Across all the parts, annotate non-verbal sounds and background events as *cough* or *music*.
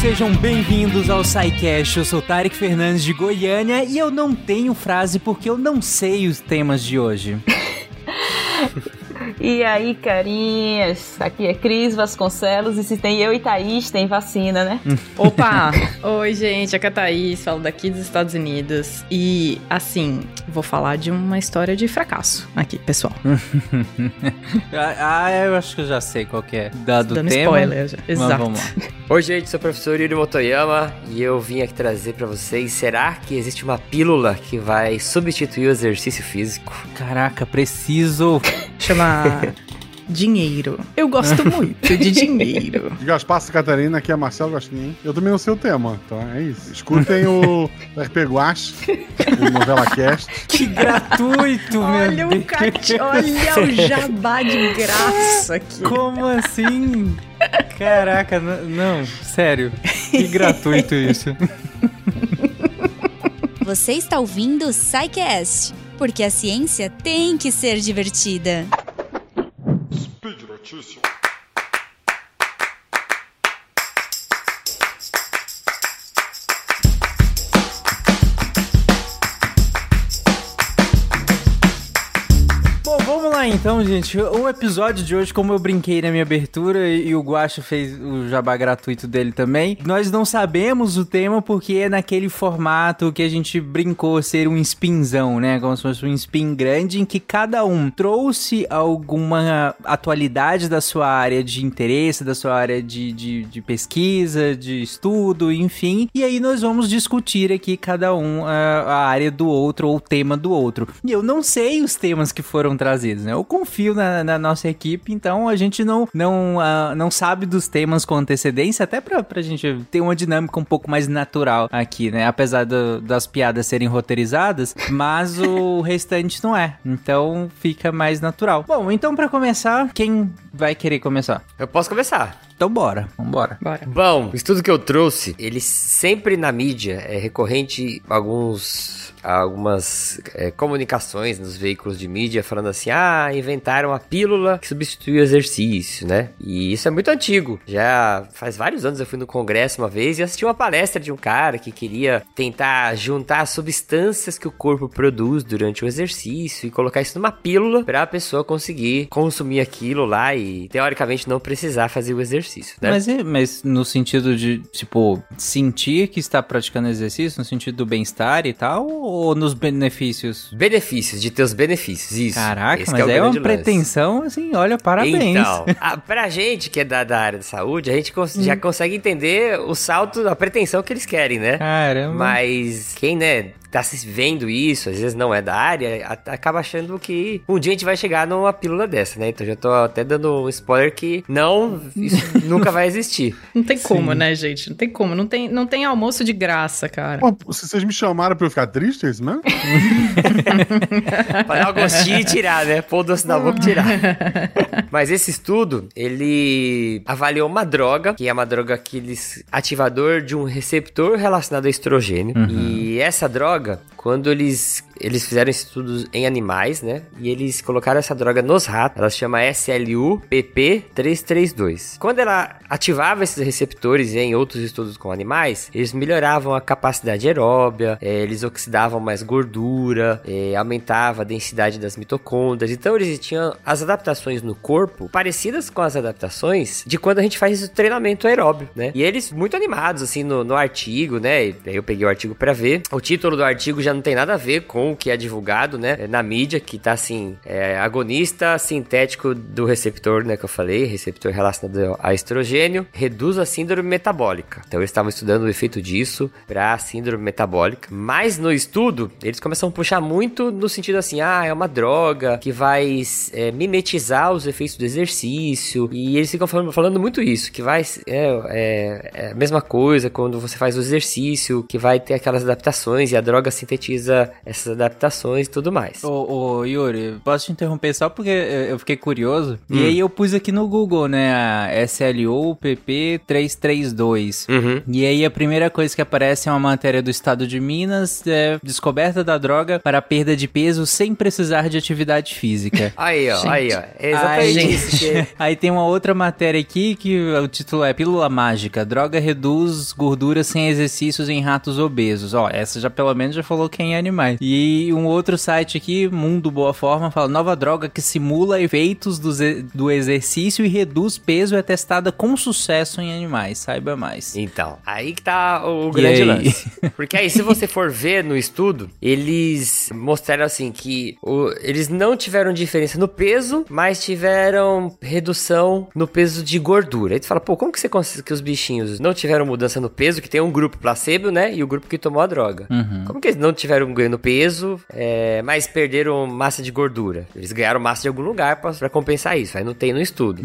sejam bem-vindos ao SciCast. Eu sou Tarek Fernandes de Goiânia e eu não tenho frase porque eu não sei os temas de hoje. *laughs* E aí, carinhas? Aqui é Cris Vasconcelos e se tem eu e Thaís, tem vacina, né? *laughs* Opa! Oi, gente, aqui é a Thaís, falo daqui dos Estados Unidos. E, assim, vou falar de uma história de fracasso aqui, pessoal. *laughs* ah, eu acho que eu já sei qual que é. Dado Dando tema. spoiler já. Exato. vamos lá. *laughs* Oi, gente, sou o professor Yuri Motoyama e eu vim aqui trazer pra vocês: será que existe uma pílula que vai substituir o exercício físico? Caraca, preciso. Chama *laughs* dinheiro. Eu gosto muito de dinheiro. De *laughs* Gaspar Catarina, aqui é Marcelo Gostinho. Eu também não sei o tema, então é isso. Escutem o *laughs* RP Guache, o Novela Cast. Que gratuito, meu Olha o, Deus. cat... Olha o jabá de graça aqui. Como assim? Caraca, n- não, sério. Que gratuito isso. Você está ouvindo o SciCast, porque a ciência tem que ser divertida. Speed Notícia. Então, gente. O episódio de hoje, como eu brinquei na minha abertura e o Guacho fez o jabá gratuito dele também, nós não sabemos o tema porque é naquele formato que a gente brincou ser um spinzão, né? Como se fosse um spin grande em que cada um trouxe alguma atualidade da sua área de interesse, da sua área de, de, de pesquisa, de estudo, enfim. E aí nós vamos discutir aqui cada um a, a área do outro ou o tema do outro. E eu não sei os temas que foram trazidos, né? Eu confio na, na nossa equipe, então a gente não, não, ah, não sabe dos temas com antecedência, até pra, pra gente ter uma dinâmica um pouco mais natural aqui, né? Apesar do- das piadas serem roteirizadas, mas o *laughs* restante não é. Então fica mais natural. Bom, então pra começar, quem vai querer começar? Eu posso começar. Então bora, vambora. Bora. Bom, o estudo que eu trouxe, ele sempre na mídia é recorrente alguns algumas é, comunicações nos veículos de mídia falando assim, ah, inventaram a pílula que substitui o exercício, né? E isso é muito antigo. Já faz vários anos eu fui no congresso uma vez e assisti uma palestra de um cara que queria tentar juntar as substâncias que o corpo produz durante o exercício e colocar isso numa pílula para a pessoa conseguir consumir aquilo lá e teoricamente não precisar fazer o exercício, né? Mas, é- mas no sentido de, tipo, sentir que está praticando exercício, no sentido do bem-estar e tal, ou nos benefícios? Benefícios, de teus benefícios, isso. Caraca, Esse mas é, o uma lance. pretensão, assim, olha, parabéns. Então, a, *laughs* pra gente que é da, da área da saúde, a gente cons- já consegue entender o salto, a pretensão que eles querem, né? Caramba. Mas quem, né, tá se vendo isso, às vezes não é da área, acaba achando que um dia a gente vai chegar numa pílula dessa, né? Então já tô até dando um spoiler que não, isso *laughs* nunca vai existir. Não tem como, né, gente? Não tem como. Não tem, não tem almoço de graça, cara. Pô, se vocês me chamaram pra eu ficar triste, é isso mesmo? *laughs* Pra dar um gostinho e tirar, né? Pôr o doce na boca e tirar. *laughs* Mas esse estudo, ele avaliou uma droga, que é uma droga que eles ativador de um receptor relacionado a estrogênio. E essa droga, Чикаго quando eles eles fizeram estudos em animais, né? E eles colocaram essa droga nos ratos. Ela se chama SLU-PP332. Quando ela ativava esses receptores em outros estudos com animais, eles melhoravam a capacidade aeróbia, eh, eles oxidavam mais gordura, eh, aumentava a densidade das mitocôndrias. Então eles tinham as adaptações no corpo parecidas com as adaptações de quando a gente faz o treinamento aeróbio, né? E eles muito animados assim no, no artigo, né? E aí eu peguei o artigo pra ver. O título do artigo já não tem nada a ver com o que é divulgado, né? Na mídia, que tá assim, é, agonista sintético do receptor, né? Que eu falei, receptor relacionado a estrogênio, reduz a síndrome metabólica. Então eles estavam estudando o efeito disso pra síndrome metabólica. Mas no estudo, eles começam a puxar muito no sentido assim, ah, é uma droga que vai é, mimetizar os efeitos do exercício. E eles ficam falando, falando muito isso, que vai é, é, é a mesma coisa quando você faz o exercício, que vai ter aquelas adaptações e a droga essas adaptações e tudo mais. Ô, ô, Yuri, posso te interromper só porque eu fiquei curioso? E aí eu pus aqui no Google, né, a SLO-PP332. Uhum. E aí a primeira coisa que aparece é uma matéria do estado de Minas, é, descoberta da droga para perda de peso sem precisar de atividade física. *laughs* Aí, ó, Gente. aí, ó. É exatamente Aí, isso. que- *laughs* aí tem uma outra matéria aqui que o título é Pílula Mágica. Droga reduz gordura sem exercícios em ratos obesos. Ó, essa já pelo menos já falou é em animais. E um outro site aqui, Mundo Boa Forma, fala nova droga que simula efeitos do, do exercício e reduz peso é testada com sucesso em animais. Saiba mais. Então, aí que tá o grande lance. *laughs* Porque aí, se você for ver no estudo, eles mostraram assim que o- eles não tiveram diferença no peso, mas tiveram redução no peso de gordura. Aí tu fala, pô, como que você consegue que os bichinhos não tiveram mudança no peso, que tem um grupo placebo, né, e o grupo que tomou a droga? Uhum. Como que eles não tiveram ganho no peso, é, mas perderam massa de gordura? Eles ganharam massa de algum lugar pra, pra compensar isso, aí não tem no estudo.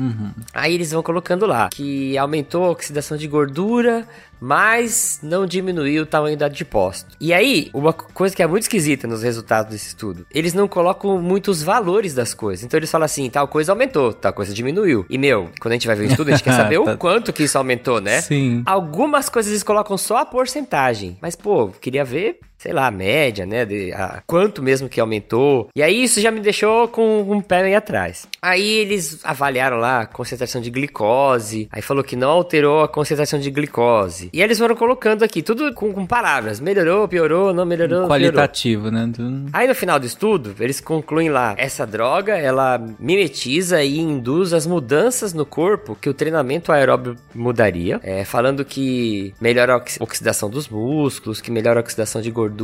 Aí eles vão colocando lá que aumentou a oxidação de gordura, mas não diminuiu o tamanho do adipócito. E aí, uma co- coisa que é muito esquisita nos resultados desse estudo, eles não colocam muitos valores das coisas. Então eles falam assim, tal coisa aumentou, tal coisa diminuiu. E meu, quando a gente vai ver o estudo, a gente quer *laughs* saber Tá. o quanto que isso aumentou, né? Sim. Algumas coisas eles colocam só a porcentagem. Mas, pô, queria ver, sei lá, a média, né? De, a- quanto mesmo que aumentou. E aí isso já me deixou com um pé meio atrás. Aí eles avaliaram lá a concentração de glicose. Aí falou que não alterou a concentração de glicose. E eles foram colocando aqui, tudo com, com palavras. Melhorou, piorou, não melhorou, piorou. Qualitativo, né? Do- Aí no final do estudo, eles concluem lá, essa droga, ela mimetiza e induz as mudanças no corpo que o treinamento aeróbio mudaria, é, falando que melhora a oxi- oxidação dos músculos, que melhora a oxidação de gordura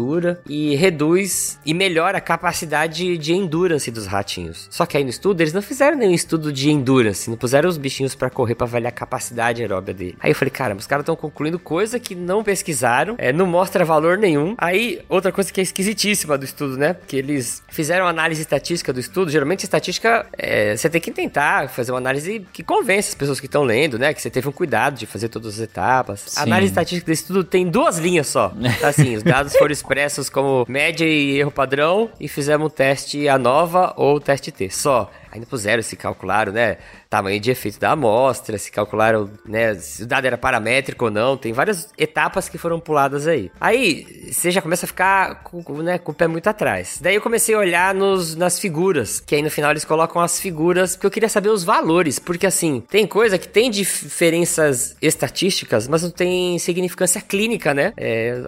e reduz e melhora a capacidade de endurance dos ratinhos. Só que aí no estudo, eles não fizeram nenhum estudo de endurance, não puseram os bichinhos pra correr pra avaliar a capacidade aeróbia dele. Aí eu falei, cara, os caras estão concluindo coisa que não pesquisaram, é, não mostra valor nenhum. Aí, outra coisa que é esquisitíssima do estudo, né? Porque eles fizeram análise estatística do estudo. Geralmente, estatística, é, você tem que tentar fazer uma análise que convence as pessoas que estão lendo, né? Que você teve um cuidado de fazer todas as etapas. A análise estatística desse estudo tem duas linhas só. Assim, os dados foram expressos como média e erro padrão e fizemos um teste ANOVA ou teste T. Só. Ainda puseram, se calcularam, né? Tamanho de efeito da amostra, se calcularam, né? Se o dado era paramétrico ou não. Tem várias etapas que foram puladas aí. Aí, você já começa a ficar com, né, com o pé muito atrás. Daí eu comecei a olhar nos, nas figuras, que aí no final eles colocam as figuras, porque eu queria saber os valores. Porque assim, tem coisa que tem diferenças estatísticas, mas não tem significância clínica, né? É,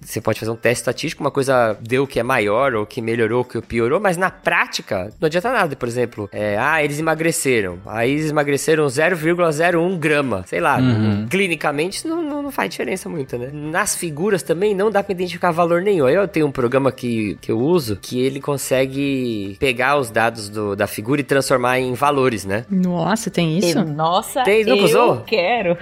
você pode fazer um teste estatístico, uma coisa deu que é maior, ou que melhorou, que piorou, mas na prática não adianta nada. Por exemplo, é, ah, eles emagreceram. Aí eles emagreceram 0,01 grama. Sei lá, clinicamente não, não, não faz diferença muito, né? Nas figuras também não dá pra identificar valor nenhum. Aí eu tenho um programa que, que eu uso que ele consegue pegar os dados do- da figura e transformar em valores, né? Nossa, tem isso? Eu- Nossa, Tem, nunca eu usou? quero.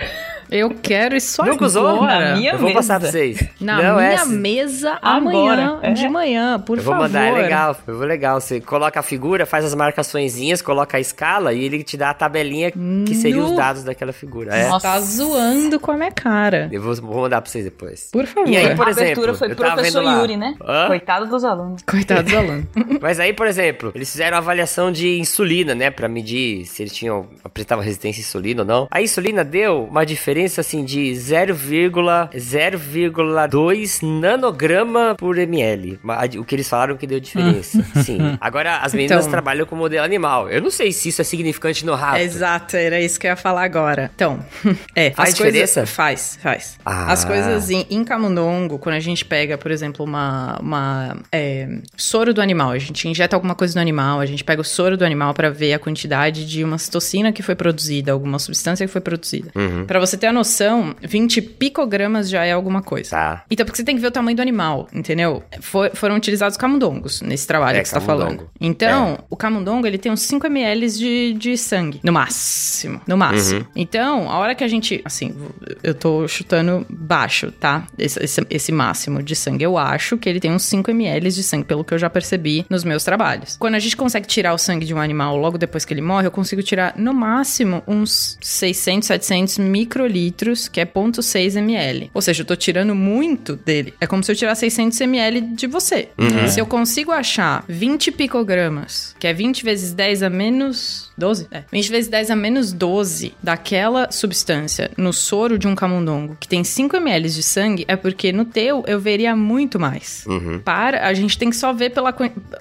Eu quero isso Nunca usou? agora. Na minha eu vou passar pra mesa. vocês. Na Não, minha é- mesa Agora, amanhã, é. de manhã, por Eu vou favor. mandar, é legal, eu vou legal. Você coloca a figura, faz as marcaçõezinhas, coloca a escala e ele te dá a tabelinha que seriam os No- dados daquela figura. É. Nossa. Tá zoando com a minha cara. Eu vou, vou mandar pra vocês depois. Por favor. E aí, por a abertura exemplo, foi eu tava professor Yuri, né? Hã? Coitado dos alunos. Coitado dos *laughs* alunos. Mas aí, por exemplo, eles fizeram a avaliação de insulina, né? Pra medir se eles tinham apresentavam resistência à insulina ou não. A insulina deu uma diferença assim de 0,0,2 nanograma por ml. O que eles falaram que deu diferença. *laughs* Sim. Agora, as meninas Então- trabalham com modelo animal. Eu não sei se isso é significante no rato. Exato, era isso que eu ia falar agora. Então, *laughs* é. Faz as coisas- diferença? Faz, faz. Ah. As coisas em, em camundongo, quando a gente pega, por exemplo, uma, uma é, soro do animal, a gente injeta alguma coisa no animal, a gente pega o soro do animal pra ver a quantidade de uma citocina que foi produzida, alguma substância que foi produzida. Uhum. Pra você ter a noção, 20 picogramas já é alguma coisa. Tá. Então, porque você tem que ver o tamanho do animal, entendeu? For- foram utilizados camundongos nesse trabalho É, que você tá camundongo. falando. Então, o camundongo, ele tem uns 5 ml de, de sangue, no máximo. No máximo. Uhum. Então, a hora que a gente, assim, eu tô chutando baixo, tá? Esse, esse, esse máximo de sangue. Eu acho que ele tem uns 5 ml de sangue, pelo que eu já percebi nos meus trabalhos. Quando a gente consegue tirar o sangue de um animal logo depois que ele morre, eu consigo tirar, no máximo, uns 600, 700 microlitros litros, que é 0,6 ml. Ou seja, eu tô tirando muito dele. É como se eu tirasse 600 ml de você. Se eu consigo achar 20 picogramas, que é 20 vezes 10 a menos 12? É. 20 vezes 10 a menos 12 daquela substância no soro de um camundongo que tem 5 ml de sangue, é porque no teu eu veria muito mais. Uhum. Para, a gente tem que só ver pela.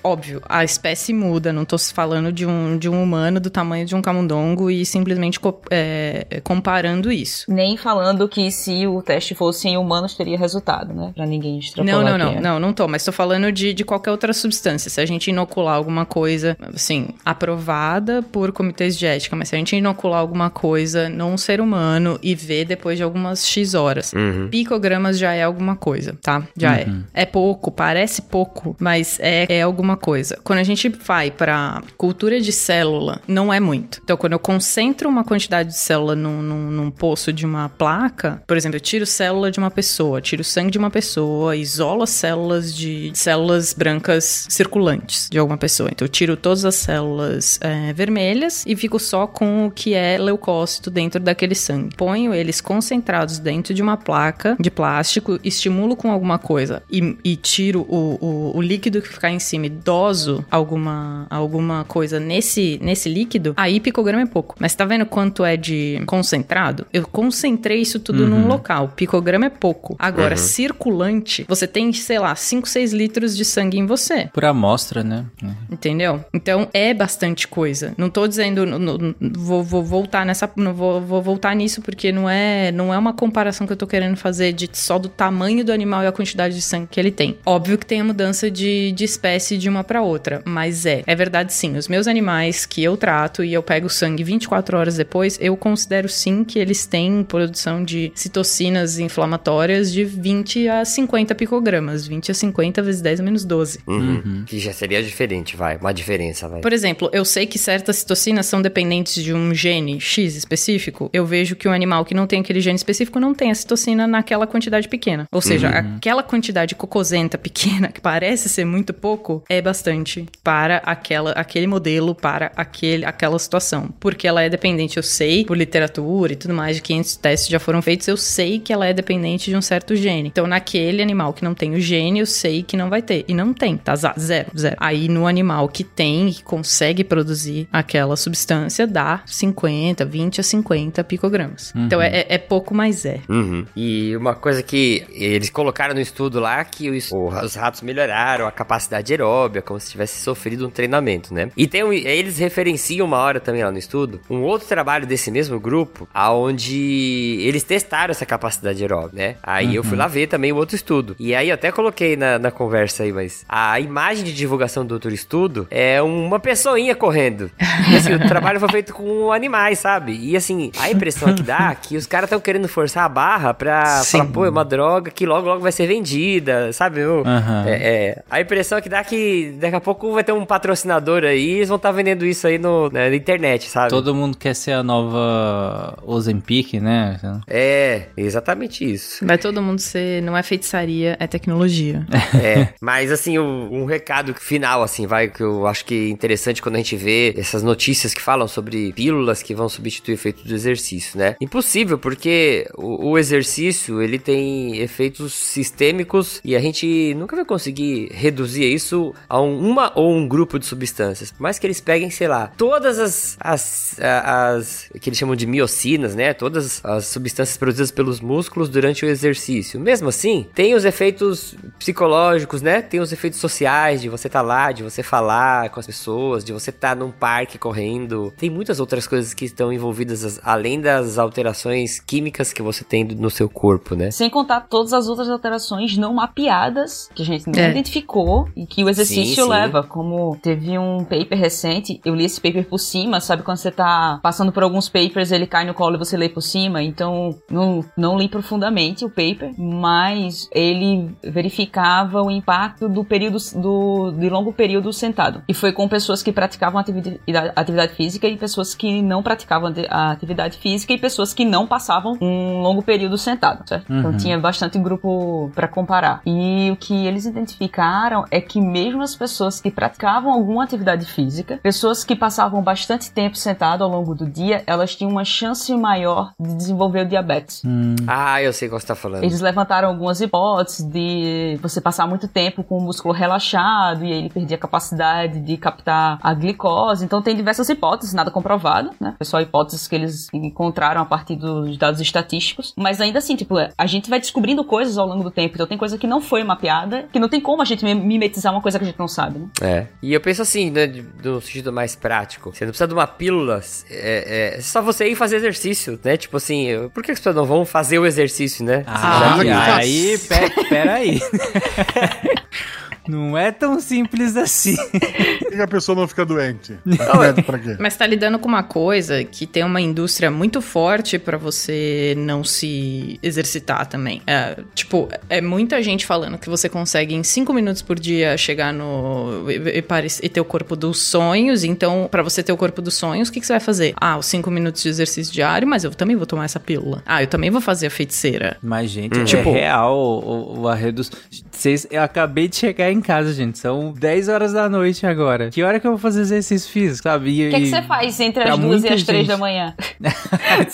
Óbvio, a espécie muda. Não tô falando de um, de um humano do tamanho de um camundongo e simplesmente co- é, comparando isso. Nem falando que se o teste fosse em humanos teria resultado, né? Pra ninguém extrapolar Não, não, não, né? não, não tô, mas tô falando de, de qualquer outra substância. Se a gente inocular alguma coisa, assim, aprovada por comitês de ética, mas se a gente inocular alguma coisa num ser humano e ver depois de algumas X horas, Uhum. picogramas já é alguma coisa, tá? Já é. É pouco, parece pouco, mas é, é alguma coisa. Quando a gente vai pra cultura de célula, não é muito. Então, quando eu concentro uma quantidade de célula num, num, num poço de uma placa, por exemplo, eu tiro célula de uma pessoa, tiro sangue de uma pessoa, isolo as células de células brancas circulantes de alguma pessoa. Então, eu tiro todas as células é, vermelhas e fico só com o que é leucócito dentro daquele sangue. Ponho eles concentrados dentro de uma placa de plástico, estimulo com alguma coisa e, e tiro o, o, o líquido que ficar em cima e doso alguma, alguma coisa nesse, nesse líquido, aí picograma é pouco. Mas tá vendo quanto é de concentrado? Eu concentrei isso tudo num local. Picograma é pouco. Agora, circulante, você tem, sei lá, 5, 6 litros de sangue em você. Por amostra, né? Entendeu? Então é bastante coisa. Não tô dizendo, não- não- vou, vou voltar nessa, não vou, vou voltar nisso porque não é, não é uma comparação que eu tô querendo fazer de só do tamanho do animal e a quantidade de sangue que ele tem. Óbvio que tem a mudança de, de espécie de uma pra outra, mas é, é verdade sim. Os meus animais que eu trato e eu pego sangue 24 horas depois, eu considero sim que eles têm produção de citocinas inflamatórias de 20 a 50 picogramas, 20 a 50 vezes 10 a menos 12. Uhum. Que já seria diferente, vai. Uma diferença, vai. Por exemplo, eu sei que certas citocinas são dependentes de um gene X específico. Eu vejo que um animal que não tem aquele gene específico não tem a citocina naquela quantidade pequena. Ou seja, aquela quantidade cocosenta pequena, que parece ser muito pouco, é bastante para aquela, aquele modelo, para aquele, aquela situação. Porque ela é dependente, eu sei, por literatura e tudo mais, de 500 testes já foram feitos, eu sei que ela é dependente de um certo gene. Então, naquele animal que não tem o gene, eu sei que não vai ter. E não tem, tá? Zero, zero. Aí, no animal que tem, que consegue produzir aquela substância, dá 50, 20 a 50 picogramas. Então, é, é- é pouco, mas é. Uhum. E uma coisa que eles colocaram no estudo lá que os, os ratos melhoraram a capacidade aeróbia, como se tivesse sofrido um treinamento, né? E tem um- eles referenciam uma hora também lá no estudo um outro trabalho desse mesmo grupo, aonde eles testaram essa capacidade aeróbia, né? Aí eu fui lá ver também o outro estudo. E aí eu até coloquei na, na conversa aí, mas a imagem de divulgação do outro estudo é uma pessoinha correndo. *laughs* Assim, o trabalho foi feito com animais, sabe? E assim, a impressão que dá é que os caras estão querendo forçar a barra pra Sim. falar, pô, é uma droga que logo, logo vai ser vendida, sabe? Eu- Aham. é, é, a impressão que dá é que daqui a pouco vai ter um patrocinador aí e eles vão estar vendendo isso aí no, né, na internet, sabe? Todo mundo quer ser a nova Ozempic, né? É, exatamente isso. Vai todo mundo ser. Não é feitiçaria, é tecnologia. É, mas assim, um, um recado final, assim, vai, que eu acho que é interessante quando a gente vê essas notícias que falam sobre pílulas que vão substituir o efeito do exercício, né? Impossível, porque o, o exercício, ele tem efeitos sistêmicos e a gente nunca vai conseguir reduzir isso a um- uma ou um grupo de substâncias. Mais que eles peguem, sei lá, todas as, as, as que eles chamam de miocinas, né? Todas as substâncias produzidas pelos músculos durante o exercício. Mesmo assim, tem os efeitos psicológicos, né? Tem os efeitos sociais de você estar lá, de você falar com as pessoas, de você estar num parque correndo. Tem muitas outras coisas que estão envolvidas as- além das alterações químicas que você tem no seu corpo, né? Sem contar todas as outras alterações não mapeadas que a gente não É. identificou e que o exercício Sim, sim. leva. Como teve um paper recente, eu li esse paper por cima, sabe? Quando você tá passando por alguns papers, ele cai no colo e você lê por cima. Então, não, não li profundamente o paper, mas ele verificava o impacto do período do, de longo período sentado. E foi com pessoas que praticavam atividade, atividade física e pessoas que não praticavam ati- a atividade física e pessoas que não passavam um longo período sentado, certo? Então tinha bastante grupo para comparar. E o que eles identificaram é que mesmo as pessoas que praticavam alguma atividade física, pessoas que passavam bastante tempo sentado ao longo do dia, elas tinham uma chance maior de desenvolver o diabetes. Ah, eu sei o que você tá falando. Eles levantaram algumas hipóteses de você passar muito tempo com o músculo relaxado e aí ele perdia a capacidade de captar a glicose. Então tem diversas hipóteses, nada comprovado, né? Foi só hipóteses que eles encontraram a partir dos dados estatísticos. Mas ainda assim, tipo, a gente vai descobrindo coisas ao longo do tempo. Então tem coisa que não foi mapeada, que não tem como a gente mim- mimetizar uma coisa que a gente não sabe, né? É. E eu penso assim, né, no sentido mais prático. Você não precisa de uma pílula, é, é só você ir fazer exercício, né? Tipo assim, por que as pessoas não vão fazer o exercício, né? Ah, que aí, fácil. aí pe- pera aí. *laughs* Não é tão simples assim. Por *laughs* que a pessoa não fica doente? Tá médico pra quê? Mas tá lidando com uma coisa que tem uma indústria muito forte pra você não se exercitar também. É, tipo, é muita gente falando que você consegue em cinco minutos por dia chegar no. e, e e ter o corpo dos sonhos. Então, pra você ter o corpo dos sonhos, o que, que você vai fazer? Ah, os cinco minutos de exercício diário, mas eu também vou tomar essa pílula. Ah, eu também vou fazer a feiticeira. Mas, gente, Tipo- é real o, o arredo. Vocês, eu acabei de chegar em casa, gente. São 10 horas da noite agora. Que hora que eu vou fazer exercício físico, sabe? E- O que, é e- você faz entre as duas e as três gente. da manhã? *laughs* *laughs*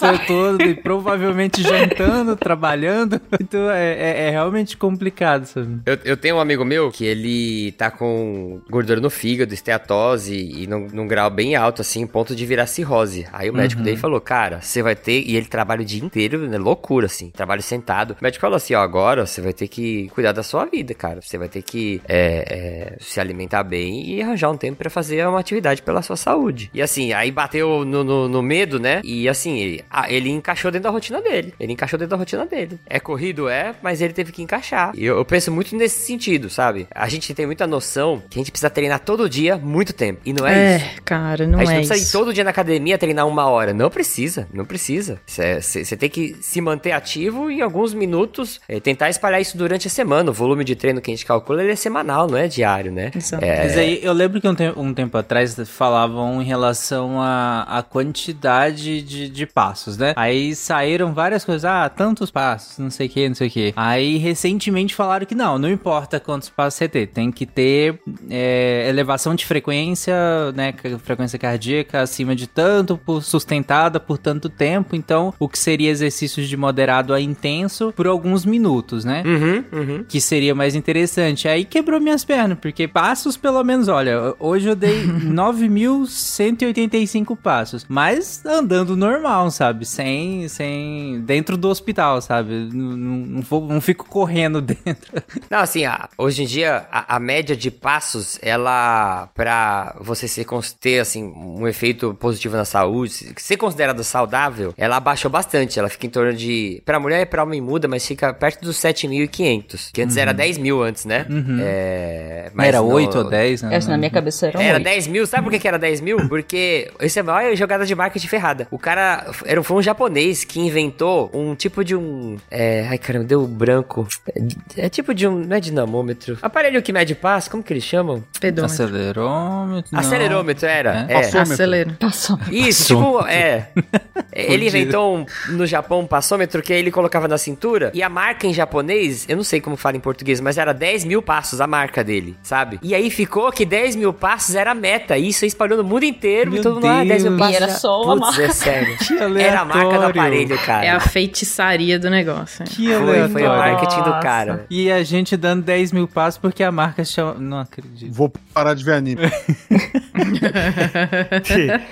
eu tô e provavelmente jantando, trabalhando. Então é, é- é realmente complicado, sabe? Eu, eu tenho um amigo meu que ele tá com gordura no fígado, esteatose e num, num grau bem alto, assim, ponto de virar cirrose. Aí o médico dele falou, cara, você vai ter. E ele trabalha o dia inteiro, né? Loucura, assim, trabalho sentado. O médico falou assim: ó, agora você vai ter que cuidar da sua vida, cara. Você vai ter que é, é, se alimentar bem e arranjar um tempo pra fazer uma atividade pela sua saúde. E assim, aí bateu no, no, no medo, né? E assim, ele, ele encaixou dentro da rotina dele. Ele encaixou dentro da rotina dele. É corrido, é, mas ele teve que encaixar. E eu, eu penso muito nesse sentido, sabe? A gente tem muita noção que a gente precisa treinar todo dia muito tempo. E não é, isso. cara, não a gente é não precisa isso. ir todo dia na academia treinar uma hora. Não precisa, não precisa. Você tem que se manter ativo e em alguns minutos eh, tentar espalhar isso durante a semana. O volume de treino que a gente calcula ele é semanal, não é diário, né? Exato. É, Mas aí, eu lembro que um, te- um tempo atrás falavam em relação à à quantidade de, de passos, né? Aí saíram várias coisas, ah, tantos passos, não sei o que, não sei o que. Aí recentemente falaram que não, não importa quantos passos você ter, tem que ter é, elevação de frequência, né? Frequência cardíaca acima de tanto, por, sustentada por tanto tempo. Então, o que seria exercícios de moderado a intenso por alguns minutos, né? Uhum, uhum. que seria mais interessante. Aí quebrou minhas pernas, porque passos, pelo menos, olha, hoje eu dei *laughs* 9.185 passos, mas andando normal, sabe? Sem, sem, dentro do hospital, sabe? Não, não, não vou- não fico correndo *laughs* dentro. Não, assim, a- hoje em dia, a, a média de passos, ela, pra você ser, ter, assim, um efeito positivo na saúde, se- ser considerada saudável, ela abaixou bastante. Ela fica em torno de, pra mulher e pra homem muda, mas fica perto dos 7.500, que antes era 10 mil antes, né? É, mas Era no- 8 ou 10, né? Essa na minha cabeça era um Era oito. 10 mil, sabe por que, que era 10 mil? Porque isso é a maior jogada de marketing ferrada. O cara era, foi um japonês que inventou um tipo de um. É, ai caramba, deu branco. É, é tipo de um. Não é dinamômetro. Aparelho que mede passo, como que eles chamam? Pedômetro. Acelerômetro. não. Acelerômetro era. É? É. Passômetro. Acelera. Passou. Isso, tipo, é. *laughs* Ele inventou um, no Japão um passômetro que ele colocava na cintura e a marca em japonês, eu não sei como fala em português, mas era 10 mil passos a marca dele, sabe? E aí ficou que 10 mil passos era a meta. E isso espalhou no mundo inteiro Meu e todo mundo, ah, 10 mil passos. E era só a Putz, é marca. sério. *laughs* Que Era a marca do aparelho, cara. É a feitiçaria do negócio. Que Foi, foi o marketing do cara. E a gente dando 10 mil passos porque a marca chama. Não acredito. Vou parar de ver anime. *laughs*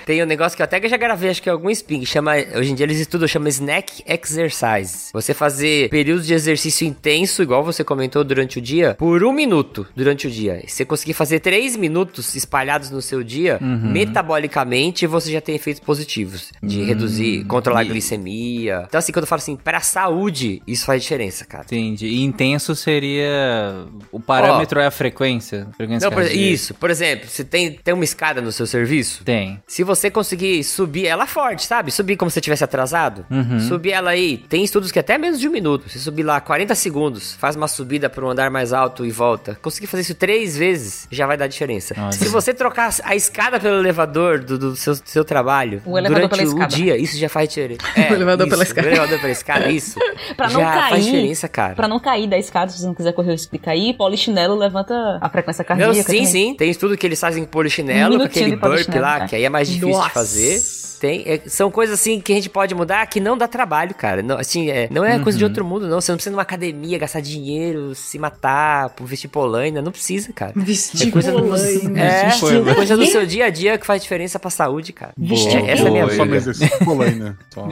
Tem um negócio que eu até já gravei, acho que é algum spin, chama, hoje em dia eles estudam, chama Snack Exercise. Você fazer períodos de exercício intenso, igual você comentou durante o dia, por um minuto durante o dia. Se você conseguir fazer três minutos espalhados no seu dia, metabolicamente você já tem efeitos positivos. De reduzir, controlar a glicemia. Então assim, quando eu falo assim, pra saúde, isso faz diferença, cara. Entendi. E intenso seria. O parâmetro é a frequência? frequência Não, por- isso, por exemplo, você tem, tem uma escada no seu serviço? Tem. Se você conseguir subir ela forte, sabe? Subir como se você tivesse atrasado. Uhum. Subir ela aí. Tem estudos que até menos de um minuto. Se subir lá 40 segundos, faz uma subida para um andar mais alto e volta. Conseguir fazer isso três vezes já vai dar diferença. Olha. Se você trocar a escada pelo elevador do, do seu, seu trabalho O durante o escada. dia, isso já faz diferença. É, *laughs* O elevador isso, pela escada. O elevador pela escada, isso. *laughs* Pra não já cair. faz diferença, cara. Pra não cair da escada, se você não quiser correr o risco de cair, polichinelo levanta a frequência Não, cardíaca. sim, também. sim. Tem estudo que eles fazem polichinelo com minutinho aquele burp lá, neve, que aí é mais difícil Nossa. de fazer. Tem, é, são coisas assim que a gente pode mudar que não dá trabalho, cara. Não, assim, é, não é coisa de outro mundo, não. Você não precisa ir numa academia, gastar dinheiro, se matar, por vestir polaina. Não precisa, cara. Vestir É coisa do- polaina. É, Vestir é coisa do seu dia a dia que faz diferença pra saúde, cara. Boa, Essa é a minha Só exercício polaina. *laughs* Só.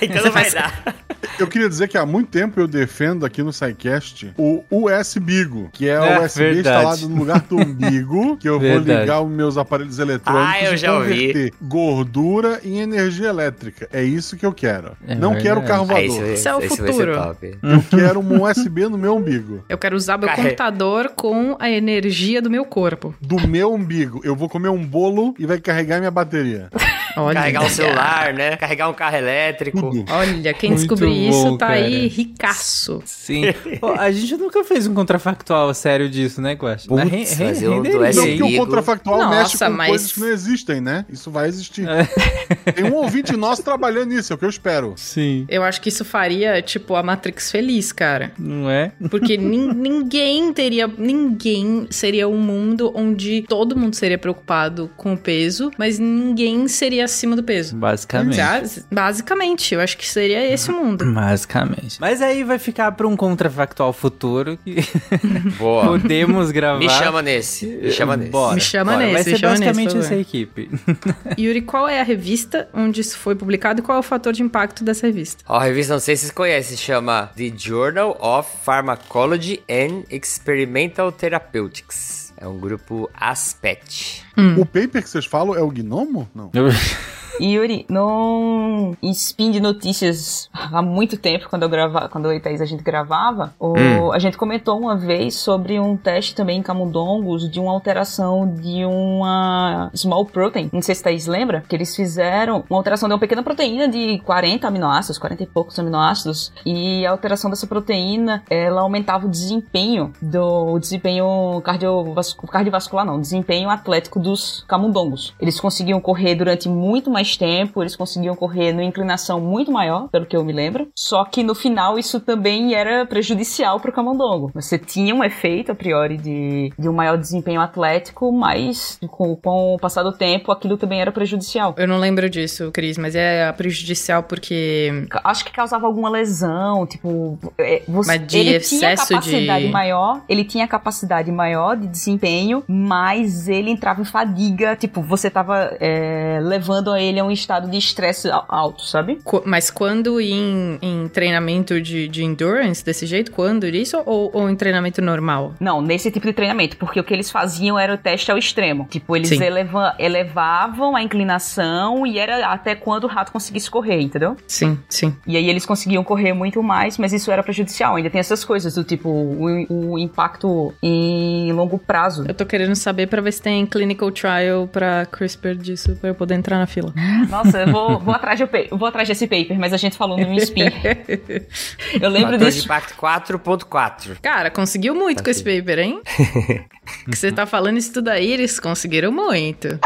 então não vai dar. Eu queria dizer que há muito tempo eu defendo aqui no SciCast o USB-Bigo, que é, É, o USB verdade. instalado no lugar do umbigo, *laughs* que eu vou Verdade. ligar os meus aparelhos eletrônicos Ah, eu e já ouvi. converter gordura em energia elétrica. É isso que eu quero. É Não verdade. quero carro Ah, voador. isso, Isso é o futuro. top. Eu quero um USB no meu umbigo. Eu quero usar meu Carre- computador com a energia do meu corpo. Do meu umbigo. Eu vou comer um bolo e vai carregar minha bateria. *laughs* Olha. Carregar um *laughs* celular, né? Carregar um carro elétrico. Olha, quem bom, isso tá aí ricaço. Sim. Pô, a gente nunca fez um contrafactual sério disso, né, Guax? Putz, re- fazer um do Não, porque o contrafactual Nossa, mexe com mas- coisas que não existem, né? Isso vai existir. *laughs* Tem um ouvinte nosso trabalhando nisso, é o que eu espero. Sim. Eu acho que isso faria, tipo, a Matrix feliz, cara. Não é? *laughs* Porque nin- ninguém teria. Ninguém seria um mundo onde todo mundo seria preocupado com o peso, mas ninguém seria acima do peso. Basicamente. Bas- Basicamente, eu acho que seria esse o mundo. *laughs* Basicamente. Mas aí vai ficar pra um contrafactual futuro que *laughs* Boa. podemos gravar. Me chama nesse. Me chama nesse. Bora, Me chama bora. nesse, Vai ser nesse, basicamente por essa equipe. *laughs* Yuri, qual é a revista onde isso foi publicado e qual é o fator de impacto dessa revista? Ó, a revista, não sei se vocês conhecem, chama The Journal of Pharmacology and Experimental Therapeutics. É um grupo ASPET. O paper que vocês falam é o gnomo? Não. *laughs* Yuri, num spin de notícias há muito tempo, quando eu gravava, quando eu e Thaís a gente gravava, o- a gente comentou uma vez sobre um teste também em camundongos de uma alteração de uma small protein. Não sei se Thaís lembra, que eles fizeram uma alteração de uma pequena proteína de 40 aminoácidos, 40 e poucos aminoácidos, e a alteração dessa proteína, ela aumentava o desempenho do o desempenho cardiovascu- cardiovascular, não, desempenho atlético dos camundongos. Eles conseguiam correr durante muito mais tempo, eles conseguiam correr numa inclinação muito maior, pelo que eu me lembro. Só que no final isso também era prejudicial para o camundongo. Você tinha um efeito a priori de, de um maior desempenho atlético, mas com, com o passar do tempo aquilo também era prejudicial. Eu não lembro disso, Cris, mas é prejudicial porque. Acho que causava alguma lesão, tipo, é, você, Mas de ele tinha capacidade de- maior, ele tinha capacidade maior de desempenho, mas ele entrava em fadiga, tipo, você tava é, levando a ele a um estado de estresse al- alto, sabe? Mas quando em, em treinamento de, de endurance, desse jeito, quando isso? Ou, ou em treinamento normal? Não, nesse tipo de treinamento, porque o que eles faziam era o teste ao extremo. Tipo, eles eleva- elevavam a inclinação e era até quando o rato conseguisse correr, entendeu? Sim, sim. E aí eles conseguiam correr muito mais, mas isso era prejudicial. Ainda tem essas coisas do tipo o, o impacto em longo prazo. Eu tô querendo saber pra ver se tem clinical trial pra CRISPR disso, pra eu poder entrar na fila. Nossa, eu vou, vou, atrás de, vou atrás desse paper, mas a gente falou no spin. Eu lembro Fator de disso. impacto 4.4. Cara, conseguiu muito com esse paper, hein? *laughs* que você tá falando isso tudo aí, eles conseguiram muito.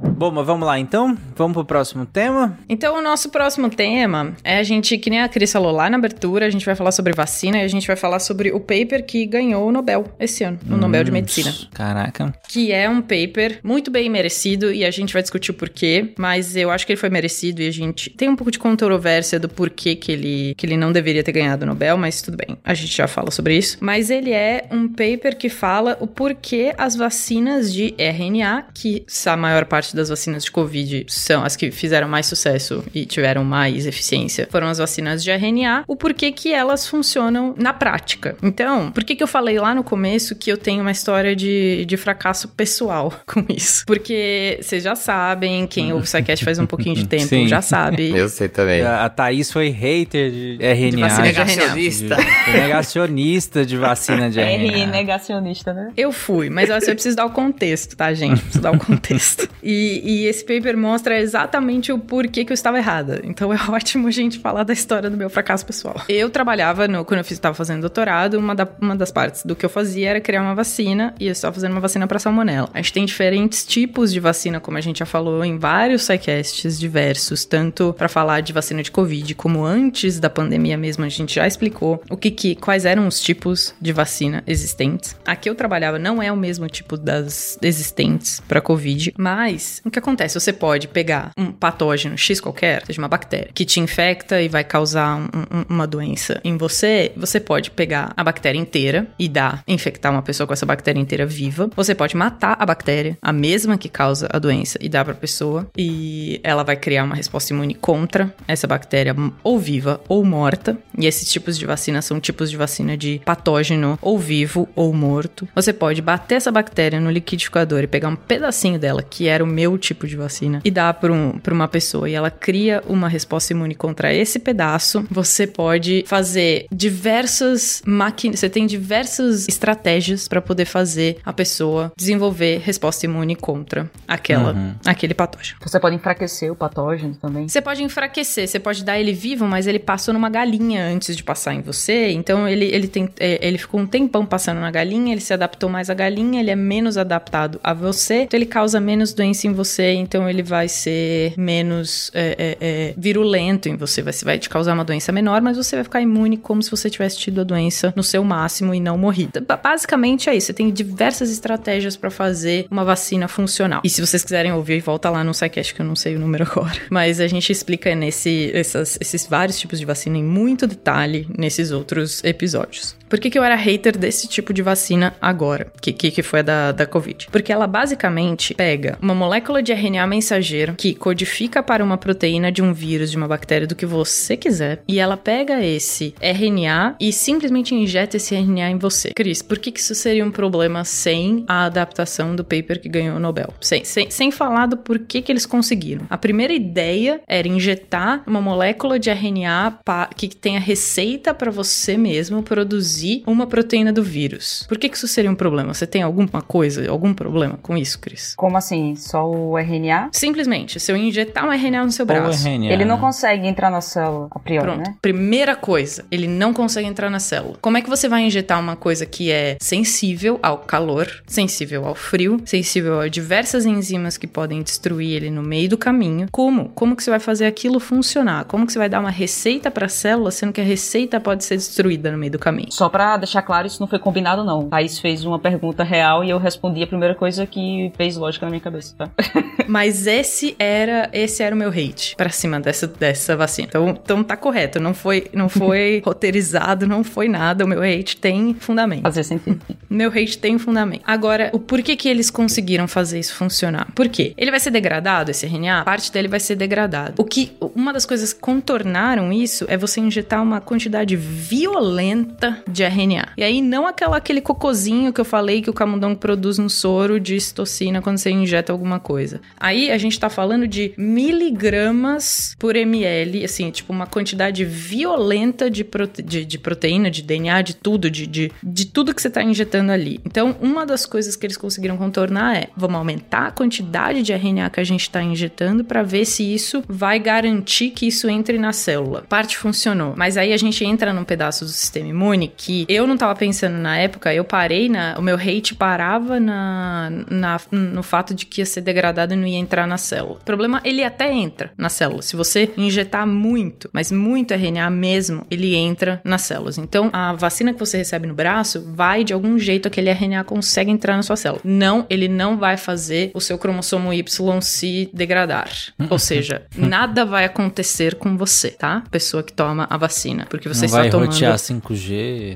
Bom, mas vamos lá então? Vamos pro próximo tema? Então, o nosso próximo tema é a gente, que nem a Cris falou lá na abertura, a gente vai falar sobre vacina e a gente vai falar sobre o paper que ganhou o Nobel esse ano, o Nobel de Hum, Medicina. Caraca. Que é um paper muito bem merecido e a gente vai discutir o porquê, mas eu acho que ele foi merecido e a gente tem um pouco de controvérsia do porquê que ele, que ele não deveria ter ganhado o Nobel, mas tudo bem, a gente já fala sobre isso. Mas ele é um paper que fala o porquê as vacinas de RNA, que a maior parte das vacinas de Covid são as que fizeram mais sucesso e tiveram mais eficiência, foram as vacinas de RNA, o porquê que elas funcionam na prática. Então, por que que eu falei lá no começo que eu tenho uma história de, de fracasso pessoal *laughs* com isso? Porque vocês já sabem, quem ouve o SciCast faz um pouquinho de *laughs* tempo Sim. já sabe. *laughs* Eu sei também. A, a Thaís foi hater de RNA. vacina de RNA. Negacionista. De- negacionista de vacina de R RNA. negacionista, né? Eu fui, mas assim, eu preciso dar o contexto, tá, gente? Preciso dar o contexto. E, E, esse paper mostra exatamente o porquê que eu estava errada. Então *laughs* é ótimo a gente falar da história do meu fracasso pessoal. Eu trabalhava, no, quando eu estava fazendo doutorado, uma, da, uma das partes do que eu fazia era criar uma vacina e eu estava fazendo uma vacina para salmonela. A gente tem diferentes tipos de vacina, como a gente já falou em vários sidecasts diversos, tanto para falar de vacina de Covid, como antes da pandemia mesmo, a gente já explicou o que, que quais eram os tipos de vacina existentes. Aqui eu trabalhava não é o mesmo tipo das existentes para Covid, mas o que acontece? Você pode pegar um patógeno X qualquer, seja uma bactéria, que te infecta e vai causar um, um, uma doença em você, você pode pegar a bactéria inteira e dar, infectar uma pessoa com essa bactéria inteira viva. Você pode matar a bactéria, a mesma que causa a doença, e dar pra pessoa, e ela vai criar uma resposta imune contra essa bactéria, ou viva ou morta. E esses tipos de vacina são tipos de vacina de patógeno ou vivo ou morto. Você pode bater essa bactéria no liquidificador e pegar um pedacinho dela, que era o meu tipo de vacina, e dar para um, pra uma pessoa, e ela cria uma resposta imune contra esse pedaço. Você pode fazer diversas máquinas, você tem diversas estratégias para poder fazer a pessoa desenvolver resposta imune contra aquela, Uhum. aquele patógeno. Você pode enfraquecer o patógeno também. Você pode enfraquecer, você pode dar ele vivo, mas ele passou numa galinha antes de passar em você. Então ele, ele, tem, é, ele ficou um tempão passando na galinha, ele se adaptou mais à galinha, ele é menos adaptado a você, então ele causa menos doença em você, então ele vai ser menos é, é, é, virulento em você. Vai, vai te causar uma doença menor, mas você vai ficar imune como se você tivesse tido a doença no seu máximo e não morrido. Ba- Basicamente é isso. Você tem diversas estratégias para fazer uma vacina funcional. E se vocês quiserem ouvir, volta lá no SciCast, que eu não sei o número *laughs* agora. Mas a gente explica nesse, essas- esses vários tipos de vacina em muito detalhe nesses outros episódios. Por que, que eu era hater desse tipo de vacina agora? Que, que, que foi a da, da Covid? Porque ela basicamente pega uma molécula de RNA mensageiro que codifica para uma proteína de um vírus, de uma bactéria, do que você quiser, e ela pega esse RNA e simplesmente injeta esse RNA em você. Cris, por que, que isso seria um problema sem a adaptação do paper que ganhou o Nobel? Sem, sem, sem falar do porquê que eles conseguiram. A primeira ideia era injetar uma molécula de RNA que tenha receita para você mesmo produzir uma proteína do vírus. Por que, que isso seria um problema? Você tem alguma coisa, algum problema com isso, Cris? Como assim? Só o RNA? Simplesmente, se eu injetar um RNA no seu Ou braço. RNA, Ele não né? consegue entrar na célula a priori, Pronto. né? Primeira coisa, ele não consegue entrar na célula. Como é que você vai injetar uma coisa que é sensível ao calor, sensível ao frio, sensível a diversas enzimas que podem destruir ele no meio do caminho? Como? Como que você vai fazer aquilo funcionar? Como que você vai dar uma receita para a célula, sendo que a receita pode ser destruída no meio do caminho? Só pra deixar claro, isso não foi combinado, não. Thaís fez uma pergunta real e eu respondi a primeira coisa que fez lógica na minha cabeça, tá? *laughs* Mas esse era, esse era o meu hate pra cima dessa, dessa vacina. Então, então tá correto, não foi, não foi *laughs* roteirizado, não foi nada. O meu hate tem fundamento. Fazer sentido. Meu hate tem fundamento. Agora, o porquê que eles conseguiram fazer isso funcionar? Por quê? Ele vai ser degradado, esse RNA? Parte dele vai ser degradado. O que, uma das coisas que contornaram isso é você injetar uma quantidade violenta de RNA. E aí, não aquela, aquele cocozinho que eu falei que o camundongo produz no soro de citocina quando você injeta alguma coisa. Aí, a gente tá falando de miligramas por ml, assim, tipo uma quantidade violenta de, prote- de, de proteína, de DNA, de tudo, de, de, de tudo que você tá injetando ali. Então, uma das coisas que eles conseguiram contornar é: vamos aumentar a quantidade de RNA que a gente tá injetando para ver se isso vai garantir que isso entre na célula. Parte funcionou. Mas aí a gente entra num pedaço do sistema imune que eu não tava pensando na época, eu parei na. O meu hate parava na, na, no fato de que ia ser degradado e não ia entrar na célula. O problema, ele até entra na célula. Se você injetar muito, mas muito RNA mesmo, ele entra nas células. Então, a vacina que você recebe no braço vai de algum jeito aquele RNA consegue entrar na sua célula. Não, ele não vai fazer o seu cromossomo Y se degradar. Ou seja, *laughs* nada vai acontecer com você, tá? Pessoa que toma a vacina. Porque você Não está vai tomando. rotear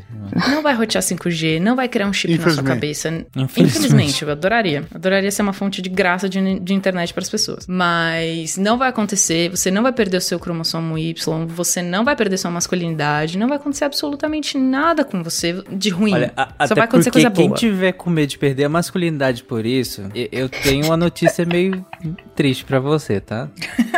5G. Não vai rotear 5G, não vai criar um chip na sua cabeça. Infelizmente. Infelizmente, eu adoraria. Adoraria ser uma fonte de graça de, de internet para as pessoas. Mas não vai acontecer, você não vai perder o seu cromossomo Y, você não vai perder sua masculinidade, não vai acontecer absolutamente nada com você de ruim. Olha, a- Só vai acontecer porque coisa quem boa. tiver com medo de perder a masculinidade por isso, eu tenho uma notícia meio triste pra você, tá?